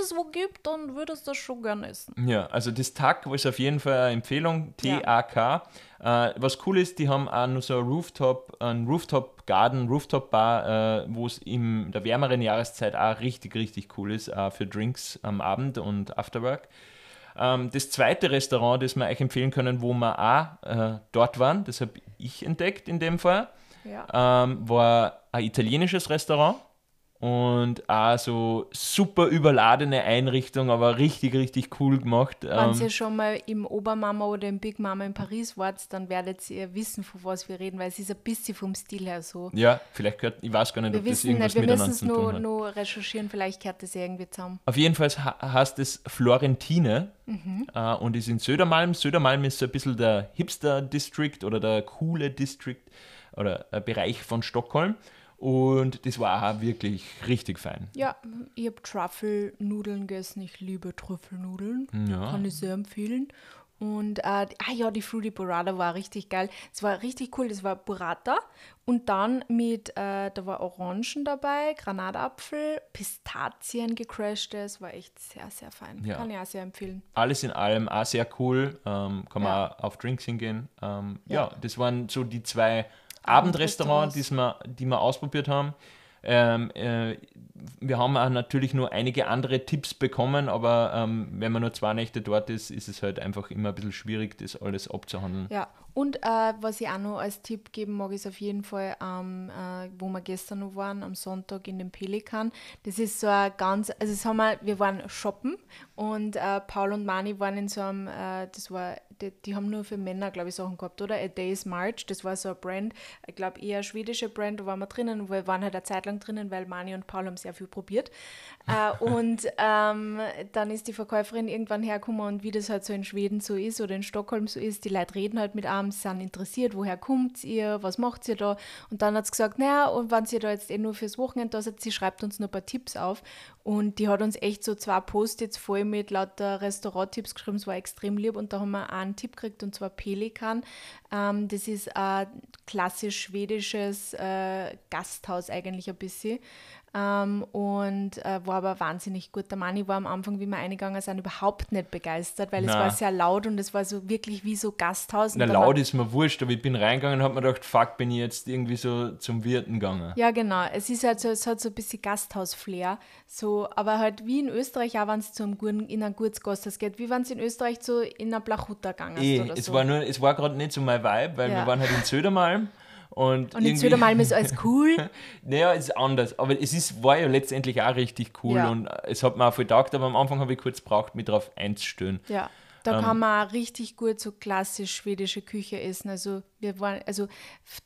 es wo gibt, dann würdest du das schon gern essen. Ja, also das TAC ist auf jeden Fall eine Empfehlung, T-A-K. Äh, was cool ist, die haben auch noch so ein Rooftop, ein Rooftop Garden, Rooftop Bar, äh, wo es in der wärmeren Jahreszeit auch richtig, richtig cool ist, auch für Drinks am Abend und Afterwork. Ähm, das zweite Restaurant, das wir euch empfehlen können, wo wir auch äh, dort waren, das habe ich entdeckt in dem Fall, Ja. ähm, war ein italienisches Restaurant und auch so super überladene Einrichtung, aber richtig, richtig cool gemacht. Wenn Ähm, ihr schon mal im Obermama oder im Big Mama in Paris wart, dann werdet ihr wissen, von was wir reden, weil es ist ein bisschen vom Stil her so. ja, vielleicht gehört, ich weiß gar nicht, Wir ob das wissen irgendwas nicht, wir miteinander müssen es zu tun nur, hat. nur recherchieren, vielleicht gehört das irgendwie zusammen. Auf jeden Fall heißt es Florentine Mhm. äh, und ist in Södermalm. Södermalm ist so ein bisschen der Hipster-District oder der coole District oder Bereich von Stockholm. Und das war auch wirklich richtig fein. Ja, ich habe Trüffelnudeln gegessen. Ich liebe Trüffelnudeln. Ja. Kann ich sehr empfehlen. Und, äh, ah ja, die Fruity Burrata war richtig geil. Es war richtig cool. Das war Burrata und dann mit, äh, da war Orangen dabei, Granatapfel, Pistazien gecrashed. Das war echt sehr, sehr fein. Ja. Kann ich auch sehr empfehlen. Alles in allem auch sehr cool. Ähm, kann man Ja. auch auf Drinks hingehen. Ähm, Ja. ja. das waren so die zwei Abendrestaurants, die's wir, die wir ausprobiert haben. Ähm, äh, wir haben auch natürlich nur einige andere Tipps bekommen, aber ähm, wenn man nur zwei Nächte dort ist, ist es halt einfach immer ein bisschen schwierig, das alles abzuhandeln. Ja, und äh, was ich auch noch als Tipp geben mag, ist auf jeden Fall, ähm, äh, wo wir gestern noch waren, am Sonntag in dem Pelikan. Das ist so ein ganz, also das haben wir, wir waren shoppen und äh, Paul und Mani waren in so einem, äh, das war, die, die haben nur für Männer, glaube ich, Sachen gehabt, oder? A Day's March, das war so ein Brand, ich glaube eher eine schwedische Brand, da waren wir drinnen, wir waren halt eine Zeit lang drinnen, weil Mani und Paul haben sehr viel probiert. äh, und ähm, dann ist die Verkäuferin irgendwann hergekommen und wie das halt so in Schweden so ist oder in Stockholm so ist, die Leute reden halt mit einem, sie sind interessiert, woher kommt ihr, was macht ihr da? Und dann hat sie gesagt, naja, und wenn sie da jetzt eh nur fürs Wochenende da seid, sie schreibt uns noch ein paar Tipps auf. Und die hat uns echt so zwei Post-its voll mit lauter Restauranttipps geschrieben, es war extrem lieb. Und da haben wir einen Tipp gekriegt, und zwar Pelikan. Ähm, das ist ein klassisch schwedisches äh, Gasthaus eigentlich ein bisschen. Ähm, und äh, war aber wahnsinnig gut. Der Mani war am Anfang, wie wir eingegangen sind, überhaupt nicht begeistert, weil es Na. war sehr laut und es war so wirklich wie so Gasthaus. Na, laut ist mir wurscht, aber ich bin reingegangen und habe mir gedacht, fuck, bin ich jetzt irgendwie so zum Wirten gegangen. Ja, genau. Es ist halt so, es hat so ein bisschen Gasthaus-Flair. So, aber halt wie in Österreich, auch wenn es zu einem guten, in ein gutes Gasthaus geht, wie wenn es in Österreich so in eine Blachhutter gegangen ist Eh, oder es so. war nur, es war gerade nicht so mein Vibe, weil Ja. wir waren halt in Södermalm und, und in Södermalm ist alles cool. Naja, es ist anders, aber es ist, war ja letztendlich auch richtig cool Ja. und es hat mir auch viel getaugt, aber am Anfang habe ich kurz gebraucht, mich darauf einzustellen. Ja, da Ähm. kann man auch richtig gut so klassisch schwedische Küche essen. Also wir waren, also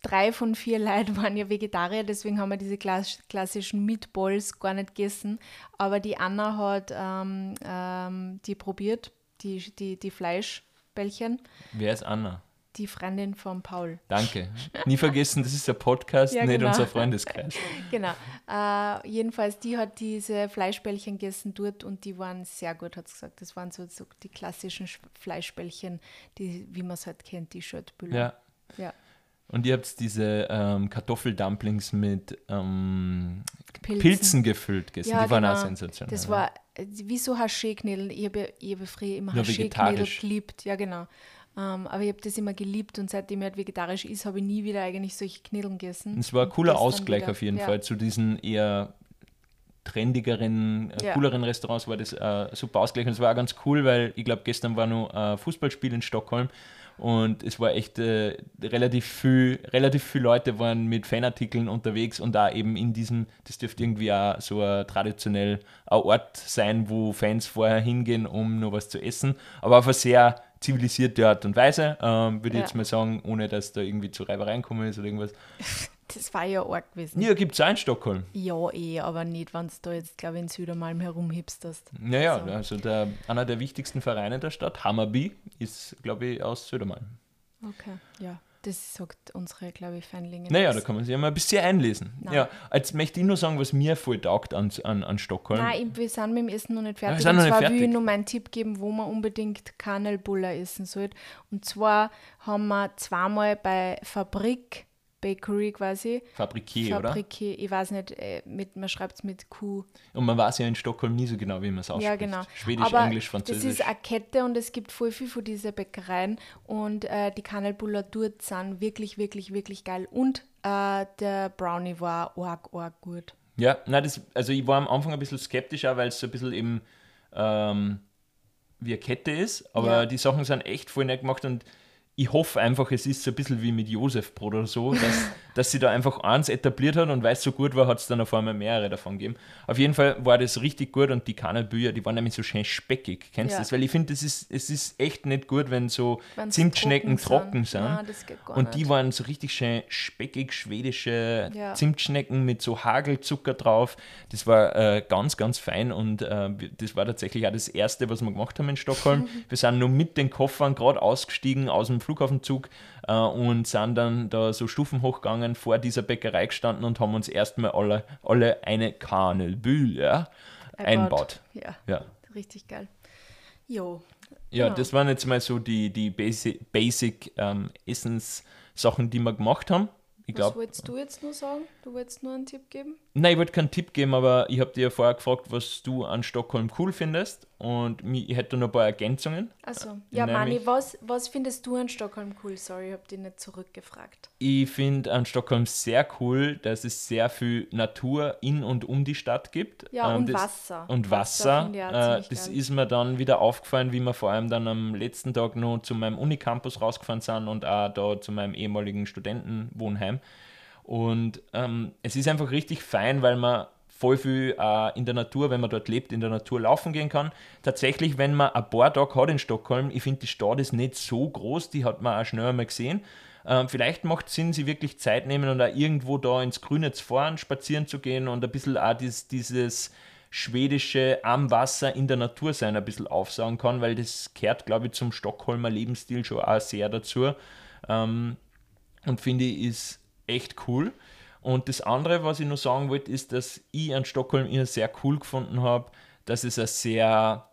drei von vier Leuten waren ja Vegetarier, deswegen haben wir diese klass klassischen Meatballs gar nicht gegessen. Aber die Anna hat ähm, ähm, die probiert, die, die, die Fleischbällchen, Wer ist Anna? Die Freundin von Paul. Danke. Nie vergessen, das ist der Podcast, Ja, nicht genau. unser Freundeskreis. Genau. Äh, jedenfalls, die hat diese Fleischbällchen gegessen dort und die waren sehr gut, hat sie gesagt. Das waren so, so die klassischen Sch- Fleischbällchen, die, wie man es halt kennt, die Schöttbüller. Ja. ja. Und ihr habt diese ähm, Kartoffeldumplings mit ähm, Pilzen. Pilzen. gefüllt gegessen. Ja, die waren auch genau. sensationell. Das war äh, wie so Haché-Knödel. Ich habe ich hab ja früher immer Haché-Knödel geliebt. Ja, genau. Ähm, aber ich habe das immer geliebt und seitdem ich halt vegetarisch ist, habe ich nie wieder eigentlich solche Knödeln gegessen. es war ein cooler Ausgleich wieder. auf jeden ja. Fall zu diesen eher trendigeren, äh, Ja. cooleren Restaurants war das äh, super Ausgleich und es war auch ganz cool, weil ich glaube, gestern war noch ein Fußballspiel in Stockholm und es war echt äh, relativ viel, relativ viele Leute waren mit Fanartikeln unterwegs und da eben in diesem, das dürfte irgendwie auch so ein traditionell ein Ort sein, wo Fans vorher hingehen, um noch was zu essen, aber auf eine sehr zivilisierte Art und Weise, ähm, würde ich Ja. jetzt mal sagen, ohne dass da irgendwie zu Reibereien kommen ist oder irgendwas. Das war ja arg gewesen. Ja, gibt es auch in Stockholm. Ja, eh, aber nicht, wenn du da jetzt, glaube ich, in Südermalm herumhipsterst. Naja, also, also der, einer der wichtigsten Vereine der Stadt, Hammerby, ist, glaube ich, aus Südermalm. Okay, ja. Das sagt unsere, glaube ich, Feinlinge. Naja, da kann man sich ja mal ein bisschen einlesen. Nein. Ja, jetzt möchte ich nur sagen, was mir voll taugt an, an, an Stockholm. Nein, wir sind mit dem Essen noch nicht fertig. wir sind und zwar will ich fertig. nur meinen Tipp geben, wo man unbedingt Kanelbuller essen sollte. Und zwar haben wir zweimal bei Fabrik, Bakery quasi, Fabrikier, oder? Fabrique, ich weiß nicht, äh, mit, man schreibt es mit Q. Und man weiß ja in Stockholm nie so genau, wie man es ausspricht. Ja, genau. Schwedisch, Aber Englisch, Französisch. Das ist eine Kette und es gibt voll viel von diesen Bäckereien und äh, die Kanelbuller dort sind wirklich, wirklich, wirklich geil. Und äh, der Brownie war arg, arg gut. Ja, nein, das, also ich war am Anfang ein bisschen skeptisch, auch weil es so ein bisschen eben ähm, wie eine Kette ist, aber Ja. die Sachen sind echt voll nett gemacht und ich hoffe einfach, es ist so ein bisschen wie mit Josefbrot oder so, dass, dass sie da einfach eins etabliert hat und weil es so gut war, hat es dann auf einmal mehrere davon gegeben. Auf jeden Fall war das richtig gut und die Kanelbücher, die waren nämlich so schön speckig. Kennst du Ja. das? Weil ich finde, ist, es ist echt nicht gut, wenn so Wenn's Zimtschnecken trocken trocken sind. sind. Nein, das geht gar und die nicht. waren so richtig schön speckig schwedische Ja. Zimtschnecken mit so Hagelzucker drauf. Das war äh, ganz, ganz fein und äh, das war tatsächlich auch das Erste, was wir gemacht haben in Stockholm. wir sind nur mit den Koffern gerade ausgestiegen aus dem Flughafenzug äh, und sind dann da so Stufen hochgegangen, vor dieser Bäckerei gestanden und haben uns erstmal alle, alle eine Kanelbühl ja, einbaut. Ja, Ja. richtig geil. Jo. Ja, Genau. das waren jetzt mal so die, die Basic, Basic ähm, Essenssachen, die wir gemacht haben. Ich Was glaube, wolltest du jetzt nur sagen? Du wolltest nur einen Tipp geben? Nein, ich wollte keinen Tipp geben, aber ich habe dir ja vorher gefragt, was du an Stockholm cool findest und ich hätte noch ein paar Ergänzungen. Also, ja, Mani, was, was findest du an Stockholm cool? Sorry, ich habe dich nicht zurückgefragt. Ich finde an Stockholm sehr cool, dass es sehr viel Natur in und um die Stadt gibt. Ja, Ähm, und das, Wasser. Und Wasser Wasser. äh, das geil. ist mir dann wieder aufgefallen, wie wir vor allem dann am letzten Tag noch zu meinem Unicampus rausgefahren sind und auch da zu meinem ehemaligen Studentenwohnheim. Und ähm, es ist einfach richtig fein, weil man voll viel äh, in der Natur, wenn man dort lebt, in der Natur laufen gehen kann. Tatsächlich, wenn man ein paar Tage hat in Stockholm, ich finde, die Stadt ist nicht so groß, die hat man auch schnell einmal gesehen. Ähm, vielleicht macht es Sinn, sie wirklich Zeit nehmen und auch irgendwo da ins Grüne zu fahren, spazieren zu gehen und ein bisschen auch dieses, dieses schwedische am Wasser in der Natur sein ein bisschen aufsagen kann, weil das gehört, glaube ich, zum Stockholmer Lebensstil schon auch sehr dazu. Ähm, und finde ich, ist echt cool. Und das andere, was ich noch sagen wollte, ist, dass ich an Stockholm immer sehr cool gefunden habe, dass es eine sehr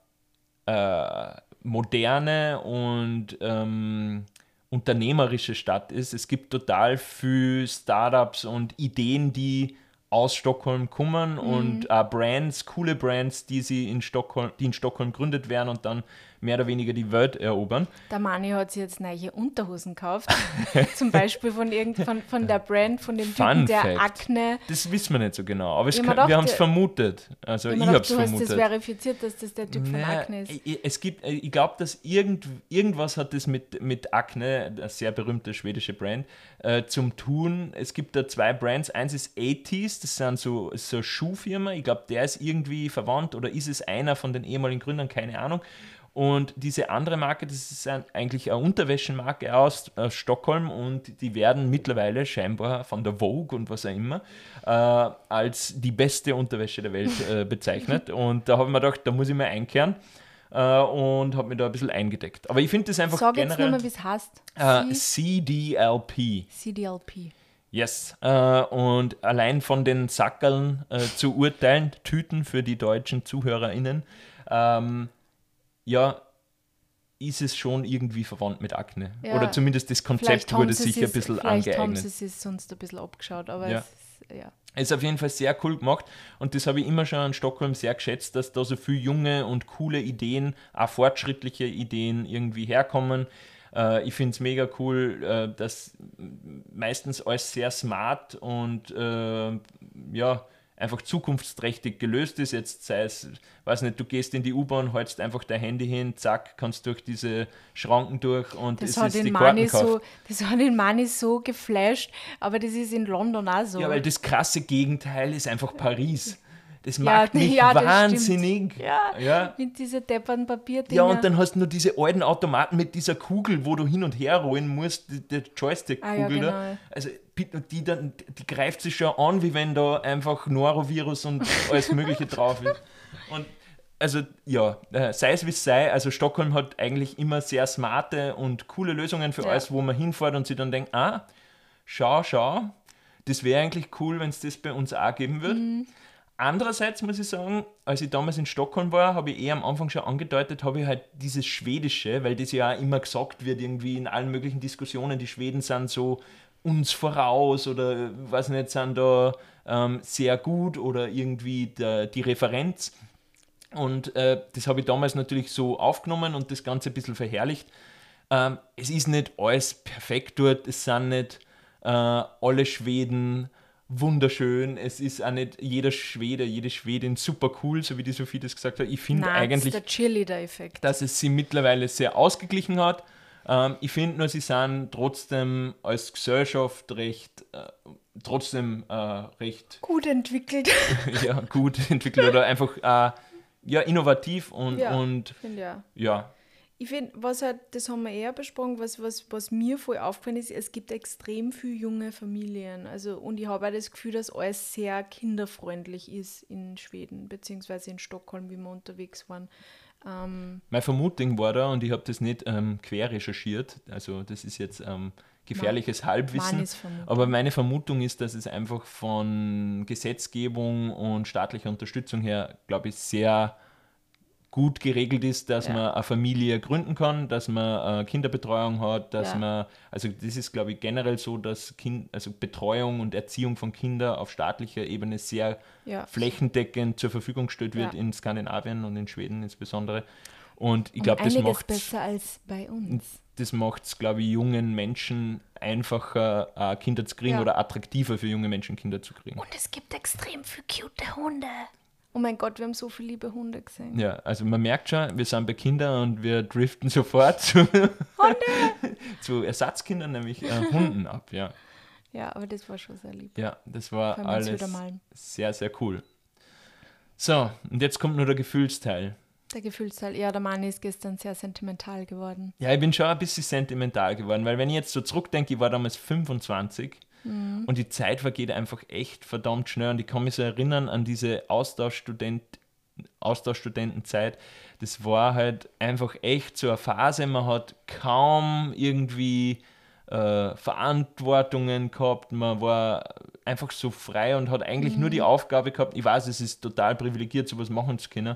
äh, moderne und ähm, unternehmerische Stadt ist. Es gibt total viel Startups und Ideen, die aus Stockholm kommen und auch Brands, coole Brands, die sie in Stockholm, die in Stockholm gegründet werden und dann mehr oder weniger die Welt erobern. Der Mani hat sich jetzt neue Unterhosen gekauft. Zum Beispiel von, irgend, von, von der Brand, von dem Fun Typen, der Fact. Akne. Das wissen wir nicht so genau, aber kann, mir wir haben es gedacht, vermutet. Also Ich ich, hab habe es gedacht, du hast das vermutet. verifiziert, dass das der Typ von Na, Akne ist. ich- Es gibt, äh, ich glaube, dass irgend, irgendwas hat das mit, mit Acne, eine sehr berühmte schwedische Brand, äh, zum tun. Es gibt da zwei Brands. Eins ist 80s, das sind so, so eine Schuhfirma. Ich glaube, der ist irgendwie verwandt oder ist es einer von den ehemaligen Gründern, keine Ahnung. Und diese andere Marke, das ist ein, eigentlich eine Unterwäschenmarke aus, aus Stockholm und die werden mittlerweile scheinbar von der Vogue und was auch immer äh, als die beste Unterwäsche der Welt äh, bezeichnet. Und da habe ich mir gedacht, da muss ich mal einkehren äh, und habe mich da ein bisschen eingedeckt. Aber ich finde das einfach Sag jetzt generell nochmal, wie es heißt. äh, CDLP. CDLP. Yes. Äh, und allein von den Sackerln äh, zu urteilen, Tüten für die deutschen ZuhörerInnen, ähm, ja, ist es schon irgendwie verwandt mit Akne. Ja. Oder zumindest das Konzept wurde sich ein bisschen Vielleicht haben angeeignet. sie es sonst ein bisschen abgeschaut, aber Ja. es ist, ja. Ist auf jeden Fall sehr cool gemacht und das habe ich immer schon an Stockholm sehr geschätzt, dass da so viele junge und coole Ideen, auch fortschrittliche Ideen irgendwie herkommen. Äh, ich finde es mega cool, äh, dass meistens alles sehr smart und äh, ja, einfach zukunftsträchtig gelöst ist. Jetzt sei es, weiß nicht, du gehst in die U-Bahn, hältst einfach dein Handy hin, zack, kannst durch diese Schranken durch und Das es hat, ist die den Mani so, das hat den Mani so geflasht, aber das ist in London auch so. Ja, weil das krasse Gegenteil ist einfach Paris. Das macht mich ja, wahnsinnig. Ja, Ja. mit diesen depperten Papierdinger. Ja, und dann hast du nur diese alten Automaten mit dieser Kugel, wo du hin und her rollen musst, die, Joystick-Kugel Ah, ja, da. genau. Also die, dann, die greift sich schon an, wie wenn da einfach Norovirus und alles Mögliche drauf ist. Und also ja, äh, sei es wie es sei, also Stockholm hat eigentlich immer sehr smarte und coole Lösungen für Ja. alles, wo man hinfährt und sich dann denkt, ah, schau, schau, das wäre eigentlich cool, wenn es das bei uns auch geben würde. Mhm. Andererseits muss ich sagen, als ich damals in Stockholm war, habe ich eher am Anfang schon angedeutet, habe ich halt dieses Schwedische, weil das ja auch immer gesagt wird, irgendwie in allen möglichen Diskussionen, die Schweden sind so uns voraus oder was nicht, sind da ähm, sehr gut oder irgendwie der, die Referenz. Und äh, das habe ich damals natürlich so aufgenommen und das Ganze ein bisschen verherrlicht. Ähm, es ist nicht alles perfekt dort, es sind nicht äh, alle Schweden wunderschön, es ist auch nicht jeder Schwede, jede Schwedin super cool, so wie die Sophie das gesagt hat. Ich finde eigentlich, das ist der Cheerleader-Effekt. dass es sie mittlerweile sehr ausgeglichen hat. Ähm, ich finde nur, sie sind trotzdem als Gesellschaft recht, äh, trotzdem äh, recht Gut entwickelt. ja, gut entwickelt oder einfach äh, ja, innovativ und Ja. und ja. ja, Ich finde, was halt, das haben wir eher besprochen, was, was, was mir voll aufgefallen ist, es gibt extrem viele junge Familien. Also, und ich habe auch das Gefühl, dass alles sehr kinderfreundlich ist in Schweden, beziehungsweise in Stockholm, wie wir unterwegs waren. Ähm, Meine Vermutung war da, und ich habe das nicht ähm, quer recherchiert, also das ist jetzt ähm, gefährliches Halbwissen, Meines Vermutung. aber meine Vermutung ist, dass es einfach von Gesetzgebung und staatlicher Unterstützung her, glaube ich, sehr gut geregelt ist, dass Ja. man eine Familie gründen kann, dass man äh, Kinderbetreuung hat, dass Ja. man, also das ist, glaube ich, generell so, dass kind, also Betreuung und Erziehung von Kindern auf staatlicher Ebene sehr ja. flächendeckend zur Verfügung gestellt wird Ja. in Skandinavien und in Schweden insbesondere. Und ich glaube, das macht besser als bei uns. das macht's, glaube ich, jungen Menschen einfacher, äh, Kinder zu kriegen Ja. oder attraktiver für junge Menschen, Kinder zu kriegen. Und es gibt extrem viele cute Hunde. Oh mein Gott, wir haben so viele liebe Hunde gesehen. Ja, also man merkt schon, wir sind bei Kindern und wir driften sofort zu, zu Ersatzkindern, nämlich äh, Hunden ab. Ja. Ja, aber das war schon sehr lieb. ja, das war alles sehr, sehr cool. So, und jetzt kommt nur der Gefühlsteil. Der Gefühlsteil, ja, der Mann ist gestern sehr sentimental geworden. Ja, ich bin schon ein bisschen sentimental geworden, weil wenn ich jetzt so zurückdenke, ich war damals 25 Mhm. und die Zeit vergeht einfach echt verdammt schnell. Und ich kann mich so erinnern an diese Austauschstudent, Austauschstudentenzeit. Das war halt einfach echt so eine Phase, man hat kaum irgendwie äh, Verantwortungen gehabt, man war einfach so frei und hat eigentlich nur die Aufgabe gehabt, ich weiß, es ist total privilegiert, sowas machen zu können,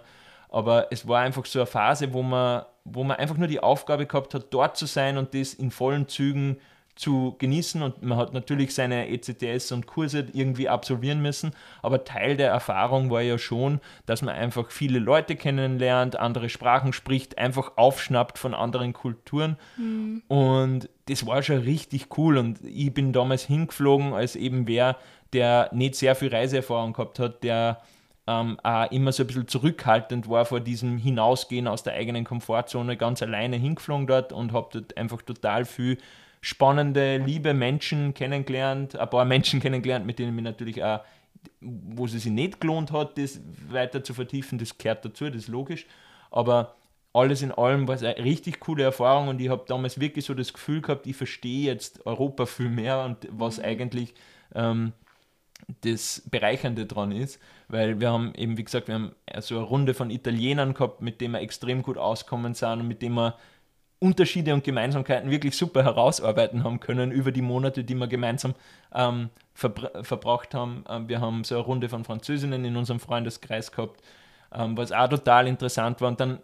aber es war einfach so eine Phase, wo man, wo man einfach nur die Aufgabe gehabt hat, dort zu sein und das in vollen Zügen zu genießen. Und man hat natürlich seine ECTS und Kurse irgendwie absolvieren müssen. Aber Teil der Erfahrung war ja schon, dass man einfach viele Leute kennenlernt, andere Sprachen spricht, einfach aufschnappt von anderen Kulturen. Und das war schon richtig cool. Und ich bin damals hingeflogen als eben wer, der nicht sehr viel Reiseerfahrung gehabt hat, der ähm, auch immer so ein bisschen zurückhaltend war vor diesem Hinausgehen aus der eigenen Komfortzone, ganz alleine hingeflogen dort und habe dort einfach total viel spannende, liebe Menschen kennengelernt, ein paar Menschen kennengelernt, mit denen ich natürlich auch, wo es sich nicht gelohnt hat, das weiter zu vertiefen, das gehört dazu, das ist logisch, aber alles in allem war es eine richtig coole Erfahrung und ich habe damals wirklich so das Gefühl gehabt, ich verstehe jetzt Europa viel mehr und was eigentlich ähm, das Bereichernde dran ist, weil wir haben eben, wie gesagt, wir haben so eine Runde von Italienern gehabt, mit denen wir extrem gut auskommen sind und mit denen wir Unterschiede und Gemeinsamkeiten wirklich super herausarbeiten haben können über die Monate, die wir gemeinsam ähm, verbr verbracht haben. Ähm, wir haben so eine Runde von Französinnen in unserem Freundeskreis gehabt, ähm, was auch total interessant war. Und dann,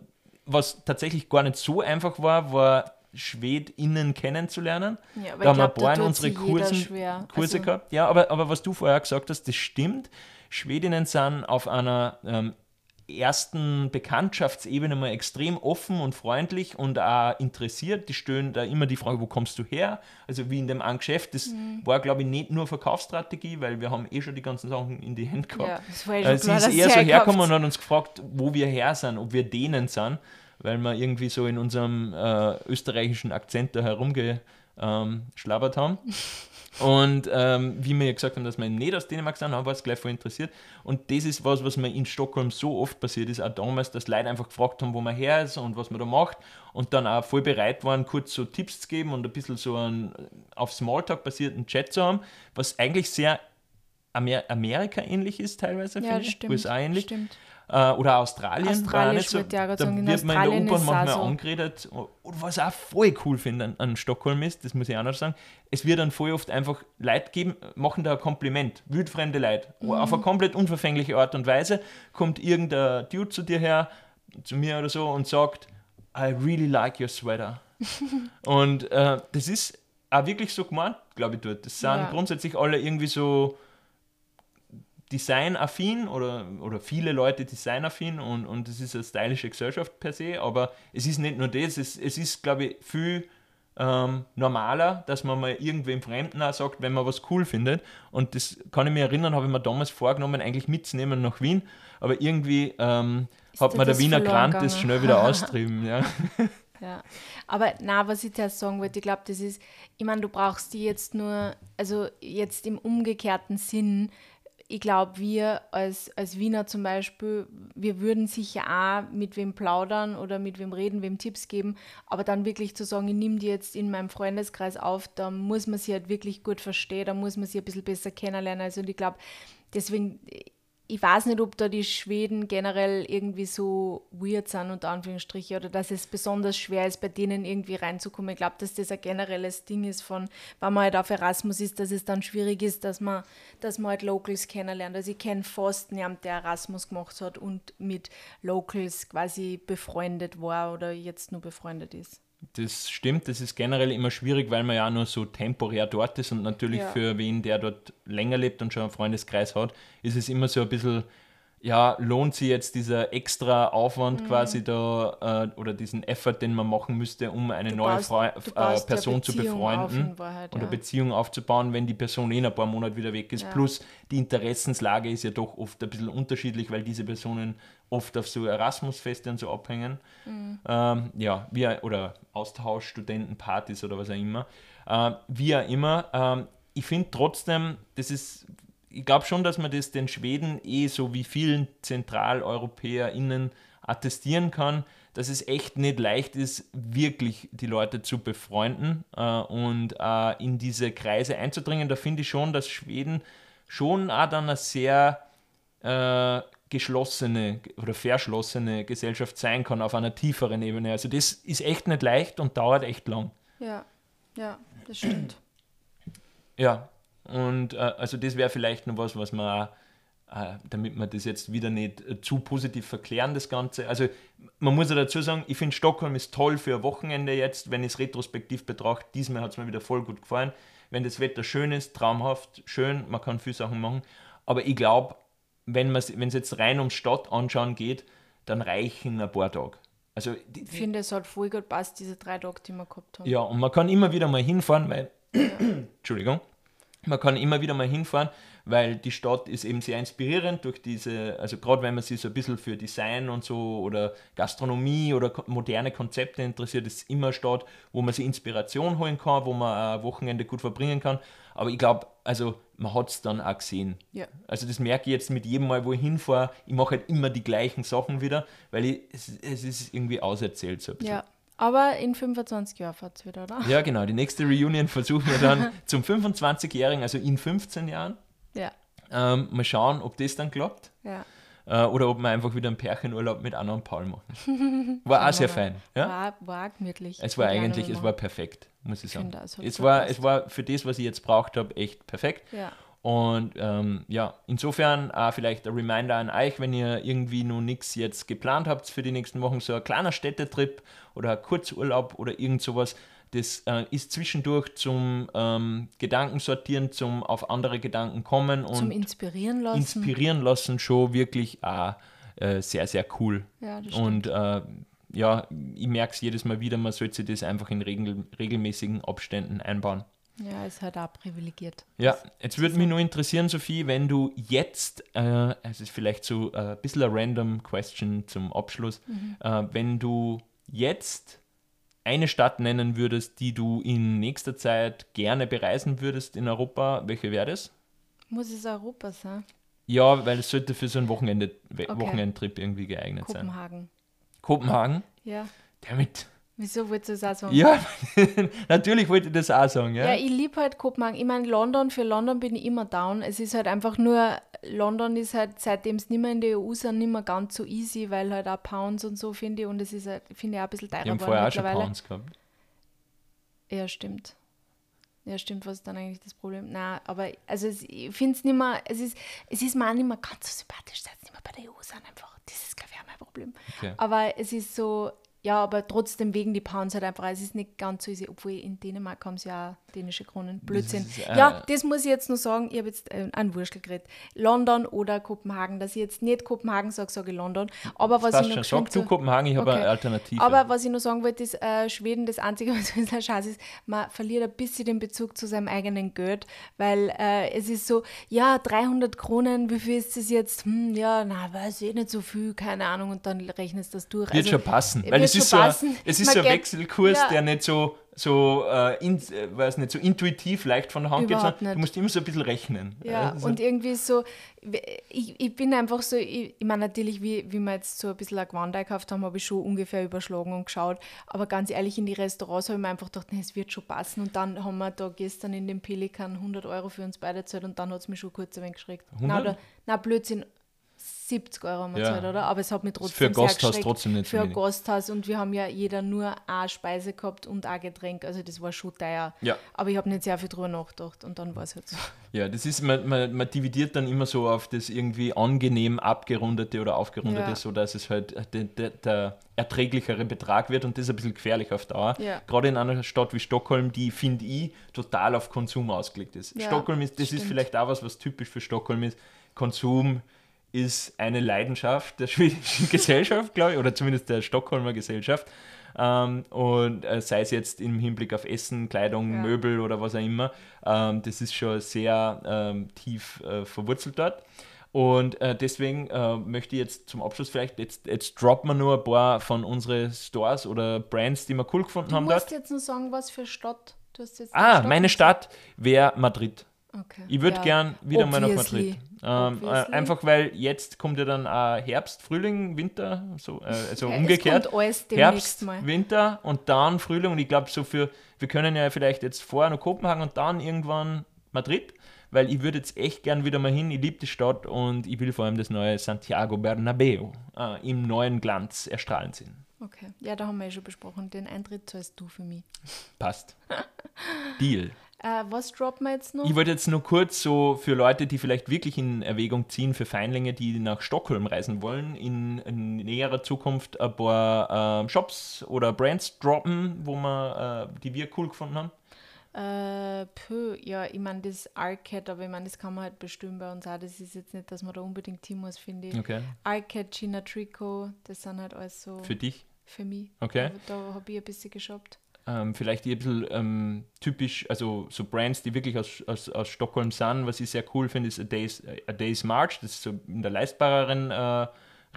was tatsächlich gar nicht so einfach war, war SchwedInnen kennenzulernen. Ja, da haben wir ein paar in unsere Kursen. Kurse Also- gehabt. Ja, aber, aber was du vorher gesagt hast, das stimmt. Schwedinnen sind auf einer ähm, ersten Bekanntschaftsebene mal extrem offen und freundlich und auch interessiert. Die stellen da immer die Frage, wo kommst du her? Also wie in dem einen Geschäft. Das Mhm. war, glaube ich, nicht nur Verkaufsstrategie, weil wir haben eh schon die ganzen Sachen in die Hände gehabt. Ja, eh Äh, sie klar, ist eher so hergekommen und hat uns gefragt, wo wir her sind, ob wir denen sind, weil wir irgendwie so in unserem äh, österreichischen Akzent da herumge, ähm, haben. Und ähm, wie wir ja gesagt haben, dass wir nicht aus Dänemark sind, haben wir es gleich voll interessiert. Und das ist was, was mir in Stockholm so oft passiert ist, auch damals, dass Leute einfach gefragt haben, wo man her ist und was man da macht. Und dann auch voll bereit waren, kurz so Tipps zu geben und ein bisschen so einen auf Smalltalk basierten Chat zu haben, was eigentlich sehr Amer Amerika ähnlich ist teilweise, Ja, finde ich. USA ähnlich. Stimmt. Äh, oder Australien. nicht so, wird ja da sagen, wird man in Australien der U-Bahn manchmal so. angeredet. Und was ich auch voll cool finde an, an Stockholm ist, das muss ich auch noch sagen, es wird dann voll oft einfach Leute geben, machen da ein Kompliment, wildfremde Leute. Mhm. Auf eine komplett unverfängliche Art und Weise kommt irgendein Dude zu dir her, zu mir oder so und sagt, I really like your sweater. und äh, das ist auch wirklich so gemeint, glaube ich, dort. Das sind Ja. grundsätzlich alle irgendwie so designaffin oder, oder viele Leute designaffin und, und es ist eine stylische Gesellschaft per se, aber es ist nicht nur das, es, es ist, glaube ich, viel ähm, normaler, dass man mal irgendwem Fremden auch sagt, wenn man was cool findet. Und das kann ich mir erinnern, habe ich mir damals vorgenommen, eigentlich mitzunehmen nach Wien, aber irgendwie ähm, hat mir der Wiener Grant das schnell wieder austrieben. Ja. Ja, aber na, was ich zuerst sagen wollte, ich glaube, das ist, ich meine, du brauchst die jetzt nur, also jetzt im umgekehrten Sinn, ich glaube, wir als, als Wiener zum Beispiel, wir würden sicher auch mit wem plaudern oder mit wem reden, wem Tipps geben, aber dann wirklich zu sagen, ich nehme die jetzt in meinem Freundeskreis auf, da muss man sie halt wirklich gut verstehen, da muss man sie ein bisschen besser kennenlernen. Also und ich glaube, deswegen, ich weiß nicht, ob da die Schweden generell irgendwie so weird sind, unter Anführungsstrichen, oder dass es besonders schwer ist, bei denen irgendwie reinzukommen. Ich glaube, dass das ein generelles Ding ist von, wenn man halt auf Erasmus ist, dass es dann schwierig ist, dass man, dass man halt Locals kennenlernt. Also ich kenne fast niemanden, der Erasmus gemacht hat und mit Locals quasi befreundet war oder jetzt nur befreundet ist. Das stimmt, das ist generell immer schwierig, weil man ja nur so temporär dort ist und natürlich Ja. für wen, der dort länger lebt und schon einen Freundeskreis hat, ist es immer so ein bisschen, ja, lohnt sich jetzt dieser extra Mhm. Aufwand quasi da äh, oder diesen Effort, den man machen müsste, um eine Du neue baust- Freu äh, Person zu befreunden Wahrheit, oder ja. Beziehung aufzubauen, wenn die Person eh in ein paar Monate wieder weg ist. Ja. Plus die Interessenslage ist ja doch oft ein bisschen unterschiedlich, weil diese Personen oft auf so Erasmus-Feste und so abhängen. Ähm, ja, wie, oder Austausch, Studentenpartys oder was auch immer. Ähm, wie auch immer. Ähm, ich finde trotzdem, das ist, ich glaube schon, dass man das den Schweden eh so wie vielen ZentraleuropäerInnen attestieren kann, dass es echt nicht leicht ist, wirklich die Leute zu befreunden äh, und äh, in diese Kreise einzudringen. Da finde ich schon, dass Schweden schon auch dann eine sehr äh, geschlossene oder verschlossene Gesellschaft sein kann auf einer tieferen Ebene. Also das ist echt nicht leicht und dauert echt lang. Ja, ja, das stimmt. Ja, und äh, also das wäre vielleicht noch was, was man, äh, damit man das jetzt wieder nicht äh, zu positiv verklären, das Ganze. Also man muss ja dazu sagen, ich finde Stockholm ist toll für ein Wochenende jetzt, wenn ich es retrospektiv betrachte. Diesmal hat es mir wieder voll gut gefallen. Wenn das Wetter schön ist, traumhaft, schön, man kann viele Sachen machen. Aber ich glaube, wenn es jetzt rein um Stadt anschauen geht, dann reichen ein paar Tage. Also die, Ich finde, es hat voll gut passt, diese drei Tage, die wir gehabt haben. ja, und man kann immer wieder mal hinfahren, weil, Entschuldigung, man kann immer wieder mal hinfahren, weil die Stadt ist eben sehr inspirierend durch diese, also gerade wenn man sich so ein bisschen für Design und so oder Gastronomie oder moderne Konzepte interessiert, ist immer eine Stadt, wo man sich Inspiration holen kann, wo man ein Wochenende gut verbringen kann. Aber ich glaube, also man hat es dann auch gesehen. Ja. Also das merke ich jetzt mit jedem Mal, wo ich hinfahre, ich mache halt immer die gleichen Sachen wieder, weil ich, es, es ist irgendwie auserzählt so ein bisschen. Ja, aber in 25 Jahren fahrt es wieder, oder? Ja, genau. Die nächste Reunion versuchen wir dann zum 25-Jährigen, also in 15 Jahren. Ja, Ähm, mal schauen, ob das dann klappt. ja. Äh, oder ob wir einfach wieder einen Pärchenurlaub mit Anna und Paul machen. War auch sehr fein. Ja? War, war gemütlich. Es war ich eigentlich, es war perfekt, muss ich sagen. finde, es war, es war für das, was ich jetzt braucht habe, echt perfekt. Ja. Und ähm, ja, insofern auch vielleicht ein Reminder an euch, wenn ihr irgendwie noch nichts jetzt geplant habt für die nächsten Wochen, so ein kleiner Städtetrip oder ein Kurzurlaub oder irgend sowas, das äh, ist zwischendurch zum ähm, Gedankensortieren, zum auf andere Gedanken kommen Zum und Inspirieren lassen. inspirieren lassen schon wirklich auch äh, sehr, sehr cool. ja, das Und stimmt. äh, ja, ich merke es jedes Mal wieder, man sollte sich das einfach in regel regelmäßigen Abständen einbauen. Ja, ist halt auch privilegiert. Ja, jetzt würde mich nur interessieren, Sophie, wenn du jetzt, äh, es ist vielleicht so äh, ein bisschen eine random Question zum Abschluss, Mhm. äh, wenn du jetzt eine Stadt nennen würdest, die du in nächster Zeit gerne bereisen würdest in Europa, welche wäre das? Muss es Europa sein? Ja, weil es sollte für so einen Wochenende, okay. Wochenendtrip irgendwie geeignet Kopenhagen. sein. Kopenhagen? Ja. Damit. Wieso wolltest du das auch sagen? Ja, natürlich wollte ich das auch sagen. Ja, ja ich liebe halt Kopenhagen. Ich meine, London, für London bin ich immer down. Es ist halt einfach nur, London ist halt, seitdem es nicht mehr in der EU sind, nicht mehr ganz so easy, weil halt auch Pounds und so finde ich und es ist halt, finde ich auch ein bisschen teurer geworden vorher auch schon Pounds gehabt. Ja, stimmt. Ja, stimmt, was ist dann eigentlich das Problem? Nein, aber also es, ich finde es nicht mehr, es ist, es ist mir auch nicht mehr ganz so sympathisch, seit es nicht mehr bei der EU sind einfach. Das ist, glaube ich, auch mein Problem. Okay. Aber es ist so, ja, aber trotzdem wegen die Pounds halt einfach. Es ist nicht ganz so easy, obwohl in Dänemark haben sie ja dänische Kronen. Blödsinn. Das ist, äh, ja, das muss ich jetzt nur sagen. Ich habe jetzt äh, einen Wurstel geredet. London oder Kopenhagen. Dass ich jetzt nicht Kopenhagen sage, sage ich London. Aber was ich noch schon. Sag du Kopenhagen, ich habe okay. eine Alternative. Aber was ich nur sagen wollte, ist, äh, Schweden, das Einzige, was ein bisschen scheiße ist, man verliert ein bisschen den Bezug zu seinem eigenen Geld, weil äh, es ist so, ja, 300 Kronen, wie viel ist das jetzt? Hm, ja, na, weiß ich nicht so viel, keine Ahnung. Und dann rechnest du das durch. Wird also, schon passen. Weil es ist, so ein, es ist so ein Wechselkurs, ja. der nicht so, so, äh, in, äh, weiß nicht, so intuitiv leicht von der Hand Überhaupt geht, sondern du musst immer so ein bisschen rechnen. Ja, also. und irgendwie so, ich, ich bin einfach so, ich, ich meine natürlich, wie, wie wir jetzt so ein bisschen ein Gewand gekauft haben, habe ich schon ungefähr überschlagen und geschaut, aber ganz ehrlich, in die Restaurants habe ich mir einfach gedacht, nee, es wird schon passen und dann haben wir da gestern in dem Pelikan 100 Euro für uns beide gezahlt und dann hat es mich schon kurz ein wenig geschreckt. Nein, nein, Blödsinn, 70 Euro haben wir ja. Zeit, oder? Aber es hat mich trotzdem Für ein Gasthaus trotzdem nicht Für ein Gasthaus und wir haben ja jeder nur eine Speise gehabt und ein Getränk, also das war schon teuer. Ja. Aber ich habe nicht sehr viel drüber nachgedacht und dann war es halt so. Ja, das ist, man, man, man, dividiert dann immer so auf das irgendwie angenehm abgerundete oder aufgerundete, ja. so dass es halt der, der, der, erträglichere Betrag wird und das ist ein bisschen gefährlich auf Dauer. Ja. Gerade in einer Stadt wie Stockholm, die, finde ich, total auf Konsum ausgelegt ist. Ja, Stockholm ist, das stimmt. ist vielleicht auch was, was typisch für Stockholm ist. Konsum, ist eine Leidenschaft der schwedischen Gesellschaft, glaube ich, oder zumindest der Stockholmer Gesellschaft. Ähm, und äh, sei es jetzt im Hinblick auf Essen, Kleidung, ja. Möbel oder was auch immer, ähm, das ist schon sehr ähm, tief äh, verwurzelt dort. Und äh, deswegen äh, möchte ich jetzt zum Abschluss vielleicht, jetzt, jetzt droppen wir nur ein paar von unseren Stores oder Brands, die wir cool gefunden du haben. Du musst dort. jetzt nur sagen, was für Stadt. Du hast jetzt ah, meine Stadt wäre Madrid. Okay. Ich würde ja. gern wieder Obviously. mal nach Madrid. Ähm, äh, einfach weil jetzt kommt ja dann äh, Herbst, Frühling, Winter, so, äh, also okay, umgekehrt. Herbst, mal. Winter und dann Frühling. Und ich glaube, so für, wir können ja vielleicht jetzt vorher noch Kopenhagen und dann irgendwann Madrid, weil ich würde jetzt echt gern wieder mal hin. Ich liebe die Stadt und ich will vor allem das neue Santiago Bernabeu äh, im neuen Glanz erstrahlen sehen. Okay, ja, da haben wir ja schon besprochen. Den Eintritt zahlst du für mich. Passt. Deal. Äh, was droppen wir jetzt noch? Ich wollte jetzt nur kurz so für Leute, die vielleicht wirklich in Erwägung ziehen, für Feinlinge, die nach Stockholm reisen wollen, in, in näherer Zukunft ein paar äh, Shops oder Brands droppen, wo wir, äh, die wir cool gefunden haben. Äh, pö, ja, ich meine, das Arcade, aber ich meine, das kann man halt bestimmen bei uns auch. Das ist jetzt nicht, dass man da unbedingt Team muss, finde ich. Okay. Arcade, Gina Trico, das sind halt alles so. Für dich? Für mich. Okay. Da, da habe ich ein bisschen geshoppt ähm, vielleicht ein bisschen ähm, typisch, also so Brands, die wirklich aus, aus, aus Stockholm sind. Was ich sehr cool finde, ist A Day's, A Day's March. Das ist so in der leistbareren äh,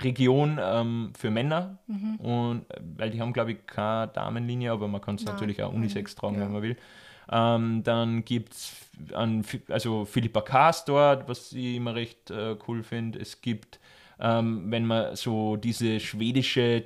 Region ähm, für Männer. Mhm. Und äh, weil die haben, glaube ich, keine Damenlinie, aber man kann es natürlich auch Unisex tragen, ja. wenn man will. Ähm, dann gibt es also Philippa K. Store, was ich immer recht äh, cool finde. Es gibt, ähm, wenn man so diese schwedische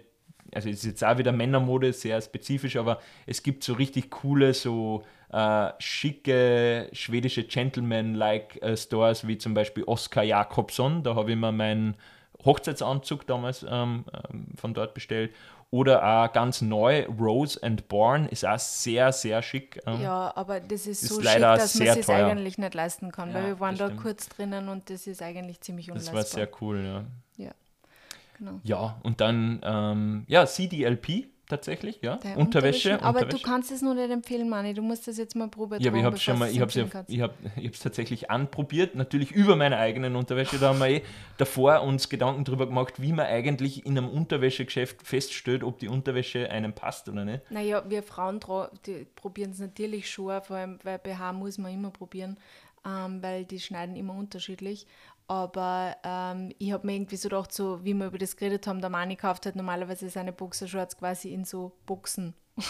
also es ist jetzt auch wieder Männermode, sehr spezifisch, aber es gibt so richtig coole, so äh, schicke schwedische Gentleman-like äh, Stores, wie zum Beispiel Oskar Jakobsson, da habe ich mir meinen Hochzeitsanzug damals ähm, ähm, von dort bestellt. Oder auch ganz neu, Rose and Born ist auch sehr, sehr schick. Ähm, ja, aber das ist, ist so schick, dass man es eigentlich nicht leisten kann, ja, weil wir waren da kurz drinnen und das ist eigentlich ziemlich unleistbar. Das war sehr cool, ja. Ja. Genau. Ja, und dann, ähm, ja, CDLP tatsächlich, ja. Der Unterwäsche. Aber Unterwäsche. du kannst es nur nicht empfehlen, Mani. Du musst das jetzt mal probieren. Ja, aber ich habe schon mal, ich habe es ich hab, ich tatsächlich anprobiert, natürlich über meine eigenen Unterwäsche. Da haben wir eh davor uns Gedanken darüber gemacht, wie man eigentlich in einem Unterwäschegeschäft feststellt, ob die Unterwäsche einem passt oder nicht. Naja, wir Frauen probieren es natürlich schon, vor allem weil BH muss man immer probieren, ähm, weil die schneiden immer unterschiedlich. Aber ähm, ich habe mir irgendwie so gedacht, so wie wir über das geredet haben, der Mani kauft halt normalerweise seine Boxershorts quasi in so Boxen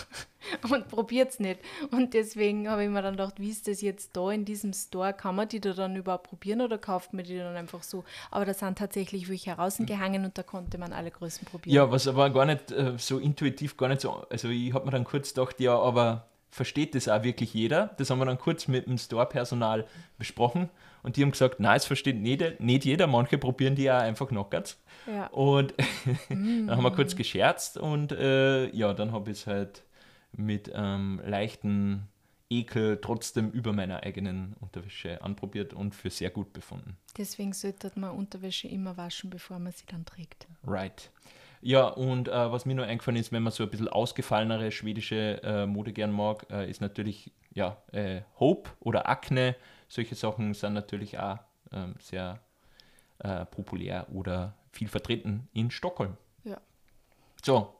und probiert es nicht. Und deswegen habe ich mir dann gedacht, wie ist das jetzt da in diesem Store? Kann man die da dann überhaupt probieren oder kauft man die dann einfach so? Aber da sind tatsächlich welche herausgehangen und da konnte man alle Größen probieren. Ja, was aber gar nicht äh, so intuitiv, gar nicht so. Also ich habe mir dann kurz gedacht, ja, aber versteht das auch wirklich jeder? Das haben wir dann kurz mit dem Store-Personal besprochen und die haben gesagt, nein, es versteht nicht, nicht jeder, manche probieren die auch einfach Knockerts. Ja. Und dann haben wir kurz gescherzt und äh, ja, dann habe ich es halt mit ähm, leichten Ekel trotzdem über meiner eigenen Unterwäsche anprobiert und für sehr gut befunden. Deswegen sollte man Unterwäsche immer waschen, bevor man sie dann trägt. Right. Ja, und äh, was mir noch eingefallen ist, wenn man so ein bisschen ausgefallenere schwedische äh, Mode gern mag, äh, ist natürlich ja, äh, Hope oder Akne. Solche Sachen sind natürlich auch ähm, sehr äh, populär oder viel vertreten in Stockholm. Ja. So.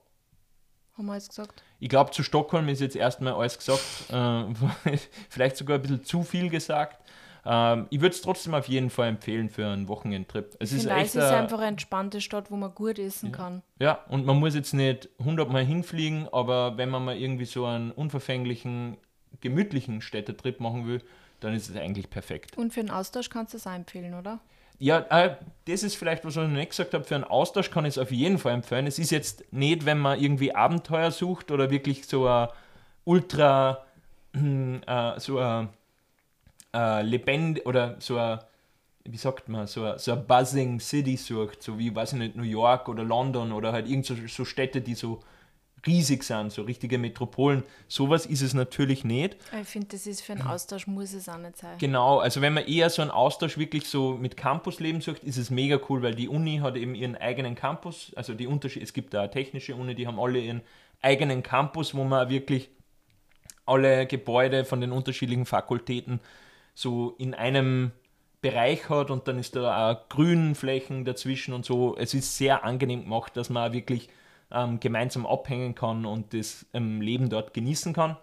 Haben wir alles gesagt? Ich glaube, zu Stockholm ist jetzt erstmal alles gesagt. Äh, vielleicht sogar ein bisschen zu viel gesagt. Ähm, ich würde es trotzdem auf jeden Fall empfehlen für einen Wochenendtrip. Es ist, echt, es ist einfach eine entspannte Stadt, wo man gut essen ja. kann. Ja, und man muss jetzt nicht hundertmal hinfliegen, aber wenn man mal irgendwie so einen unverfänglichen, gemütlichen Städtetrip machen will, dann ist es eigentlich perfekt. Und für einen Austausch kannst du es auch empfehlen, oder? Ja, äh, das ist vielleicht, was ich noch nicht gesagt habe. Für einen Austausch kann ich es auf jeden Fall empfehlen. Es ist jetzt nicht, wenn man irgendwie Abenteuer sucht oder wirklich so ein ultra, äh, so ein äh, lebendig oder so ein, wie sagt man, so ein, so ein buzzing City sucht, so wie, weiß ich nicht, New York oder London oder halt irgend so, so Städte, die so riesig sind, so richtige Metropolen. Sowas ist es natürlich nicht. Ich finde, das ist für einen Austausch, muss es auch nicht sein. Genau, also wenn man eher so einen Austausch wirklich so mit Campusleben sucht, ist es mega cool, weil die Uni hat eben ihren eigenen Campus, also die Unterschied, es gibt da eine technische Uni, die haben alle ihren eigenen Campus, wo man wirklich alle Gebäude von den unterschiedlichen Fakultäten so in einem Bereich hat und dann ist da auch Grünflächen dazwischen und so. Es ist sehr angenehm gemacht, dass man wirklich ähm, gemeinsam abhängen kann und das ähm, Leben dort genießen kann.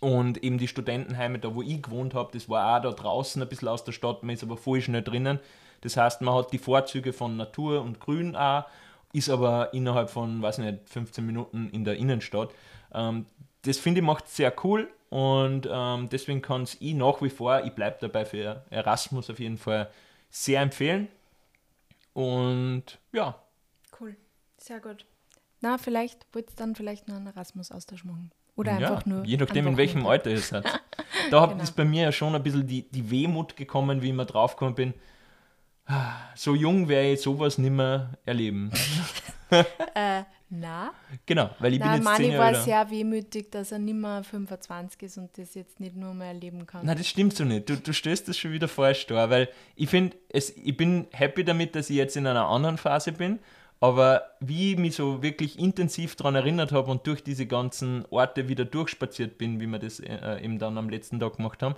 Und eben die Studentenheime, da wo ich gewohnt habe, das war auch da draußen ein bisschen aus der Stadt, man ist aber voll schnell drinnen. Das heißt, man hat die Vorzüge von Natur und Grün auch, ist aber innerhalb von, weiß nicht, 15 Minuten in der Innenstadt. Ähm, das finde ich macht sehr cool und ähm, deswegen kann es ich nach wie vor, ich bleibe dabei für Erasmus auf jeden Fall sehr empfehlen. Und ja. Cool, sehr gut. Na, vielleicht wird es dann vielleicht noch einen Erasmus-Austausch machen. Oder ja, einfach nur. Je nachdem, in welchem Alter es hat. Da genau. ist bei mir ja schon ein bisschen die, die Wehmut gekommen, wie ich mal draufgekommen bin. So jung werde ich sowas nicht mehr erleben. äh, na? Genau, weil ich Nein, bin jetzt Mani 10 war Jahre sehr wehmütig, dass er nicht mehr 25 ist und das jetzt nicht nur mehr erleben kann. Nein, das stimmt so nicht. Du, du stößt das schon wieder falsch da, weil ich finde, ich bin happy damit, dass ich jetzt in einer anderen Phase bin, aber wie ich mich so wirklich intensiv daran erinnert habe und durch diese ganzen Orte wieder durchspaziert bin, wie wir das äh, eben dann am letzten Tag gemacht haben,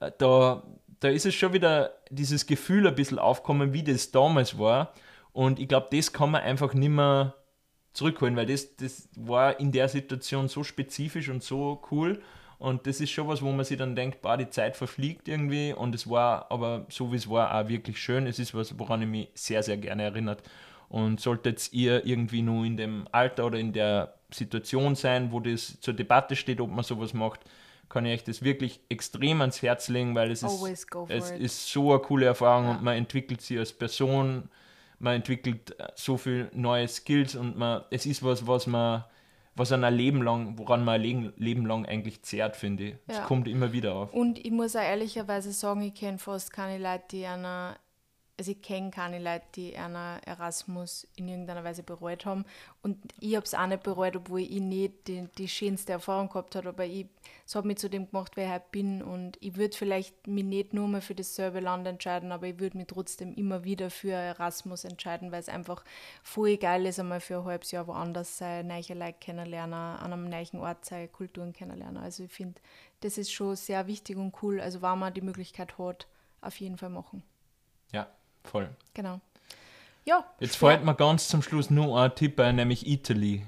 äh, da, da ist es schon wieder dieses Gefühl ein bisschen aufkommen, wie das damals war. Und ich glaube, das kann man einfach nicht mehr zurückholen, weil das, das war in der Situation so spezifisch und so cool. Und das ist schon was, wo man sich dann denkt, bah, die Zeit verfliegt irgendwie. Und es war aber, so wie es war, auch wirklich schön. Es ist was, woran ich mich sehr, sehr gerne erinnert. Und solltet ihr irgendwie nur in dem Alter oder in der Situation sein, wo das zur Debatte steht, ob man sowas macht, kann ich euch das wirklich extrem ans Herz legen, weil es, ist, es ist so eine coole Erfahrung ja. und man entwickelt sie als Person man entwickelt äh, so viel neue Skills und man, es ist was, was man, was ein Leben lang, woran man ein Leben lang eigentlich zehrt, finde ich. Es ja. kommt immer wieder auf. Und ich muss auch ehrlicherweise sagen, ich kenne fast keine Leute, die einer also ich kenne keine Leute, die einer Erasmus in irgendeiner Weise bereut haben. Und ich habe es auch nicht bereut, obwohl ich nicht die, die schönste Erfahrung gehabt habe. Aber es hat mich zu dem gemacht, wer ich heute bin. Und ich würde vielleicht mich nicht nur mehr für dasselbe Land entscheiden, aber ich würde mich trotzdem immer wieder für Erasmus entscheiden, weil es einfach voll geil ist, einmal für ein halbes Jahr woanders sein, neue Leute kennenlernen, an einem neuen Ort sein, Kulturen kennenlernen. Also ich finde, das ist schon sehr wichtig und cool. Also wenn man die Möglichkeit hat, auf jeden Fall machen. Ja, Voll. Genau. Ja. Jetzt fällt mir ganz zum Schluss nur ein Tipp ein, nämlich Italy.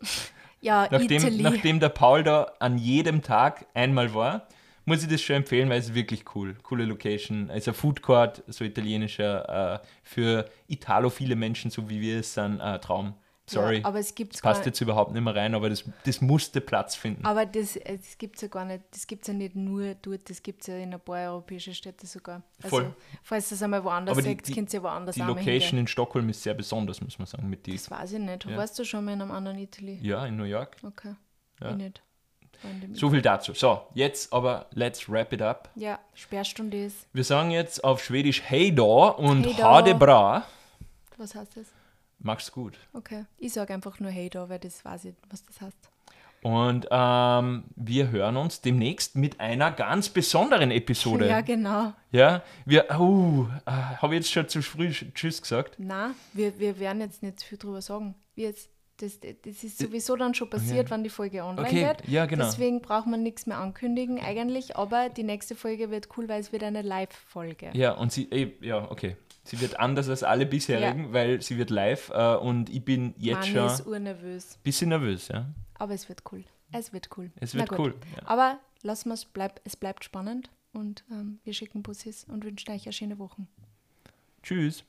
ja, nachdem, Italy. Nachdem der Paul da an jedem Tag einmal war, muss ich das schon empfehlen, weil es ist wirklich cool. Coole Location. Also Food Court, so italienischer, äh, für italophile Menschen, so wie wir es sind, äh, Traum. Sorry. Ja, aber es gibt Passt jetzt überhaupt nicht mehr rein, aber das, das musste Platz finden. Aber das, das gibt es ja gar nicht. Das gibt es ja nicht nur dort, das gibt es ja in ein paar europäischen Städten sogar. Also, Voll. falls das einmal woanders die- könnt ihr woanders Die Location hingehen. in Stockholm ist sehr besonders, muss man sagen. Mit die, Das weiß ich nicht. Ja. Warst du schon mal in einem anderen Italy? ja, in New York. Okay. Ja. Ich nicht. So viel dazu. So, jetzt aber let's wrap it up. ja, Sperrstunde ist. Wir sagen jetzt auf Schwedisch Hey da und Hej då. Ha det bra. Was heißt das? Mach's gut. Okay. Ich sage einfach nur Hey da, weil das weiß ich, was das heißt. Und ähm, wir hören uns demnächst mit einer ganz besonderen Episode. Ja, genau. Ja, wir, uh, äh, habe ich jetzt schon zu früh Tschüss gesagt? Na, wir, wir werden jetzt nicht viel drüber sagen. Wir jetzt, das, das ist sowieso dann schon passiert, wann die Folge online Okay, geht. ja, genau. Deswegen braucht man nichts mehr ankündigen eigentlich, aber die nächste Folge wird cool, weil es wird eine Live-Folge. Ja, und sie, eh, ja, okay. Sie wird anders als alle bisherigen, weil sie wird live äh, und ich bin jetzt Mani schon ist urnervös, bisschen nervös, ja. aber es wird cool. Es wird cool. Es wird cool. Ja. Aber lassen wir es, bleib, es bleibt spannend und ähm, wir schicken Bussis und wünschen euch eine schöne Woche. Tschüss.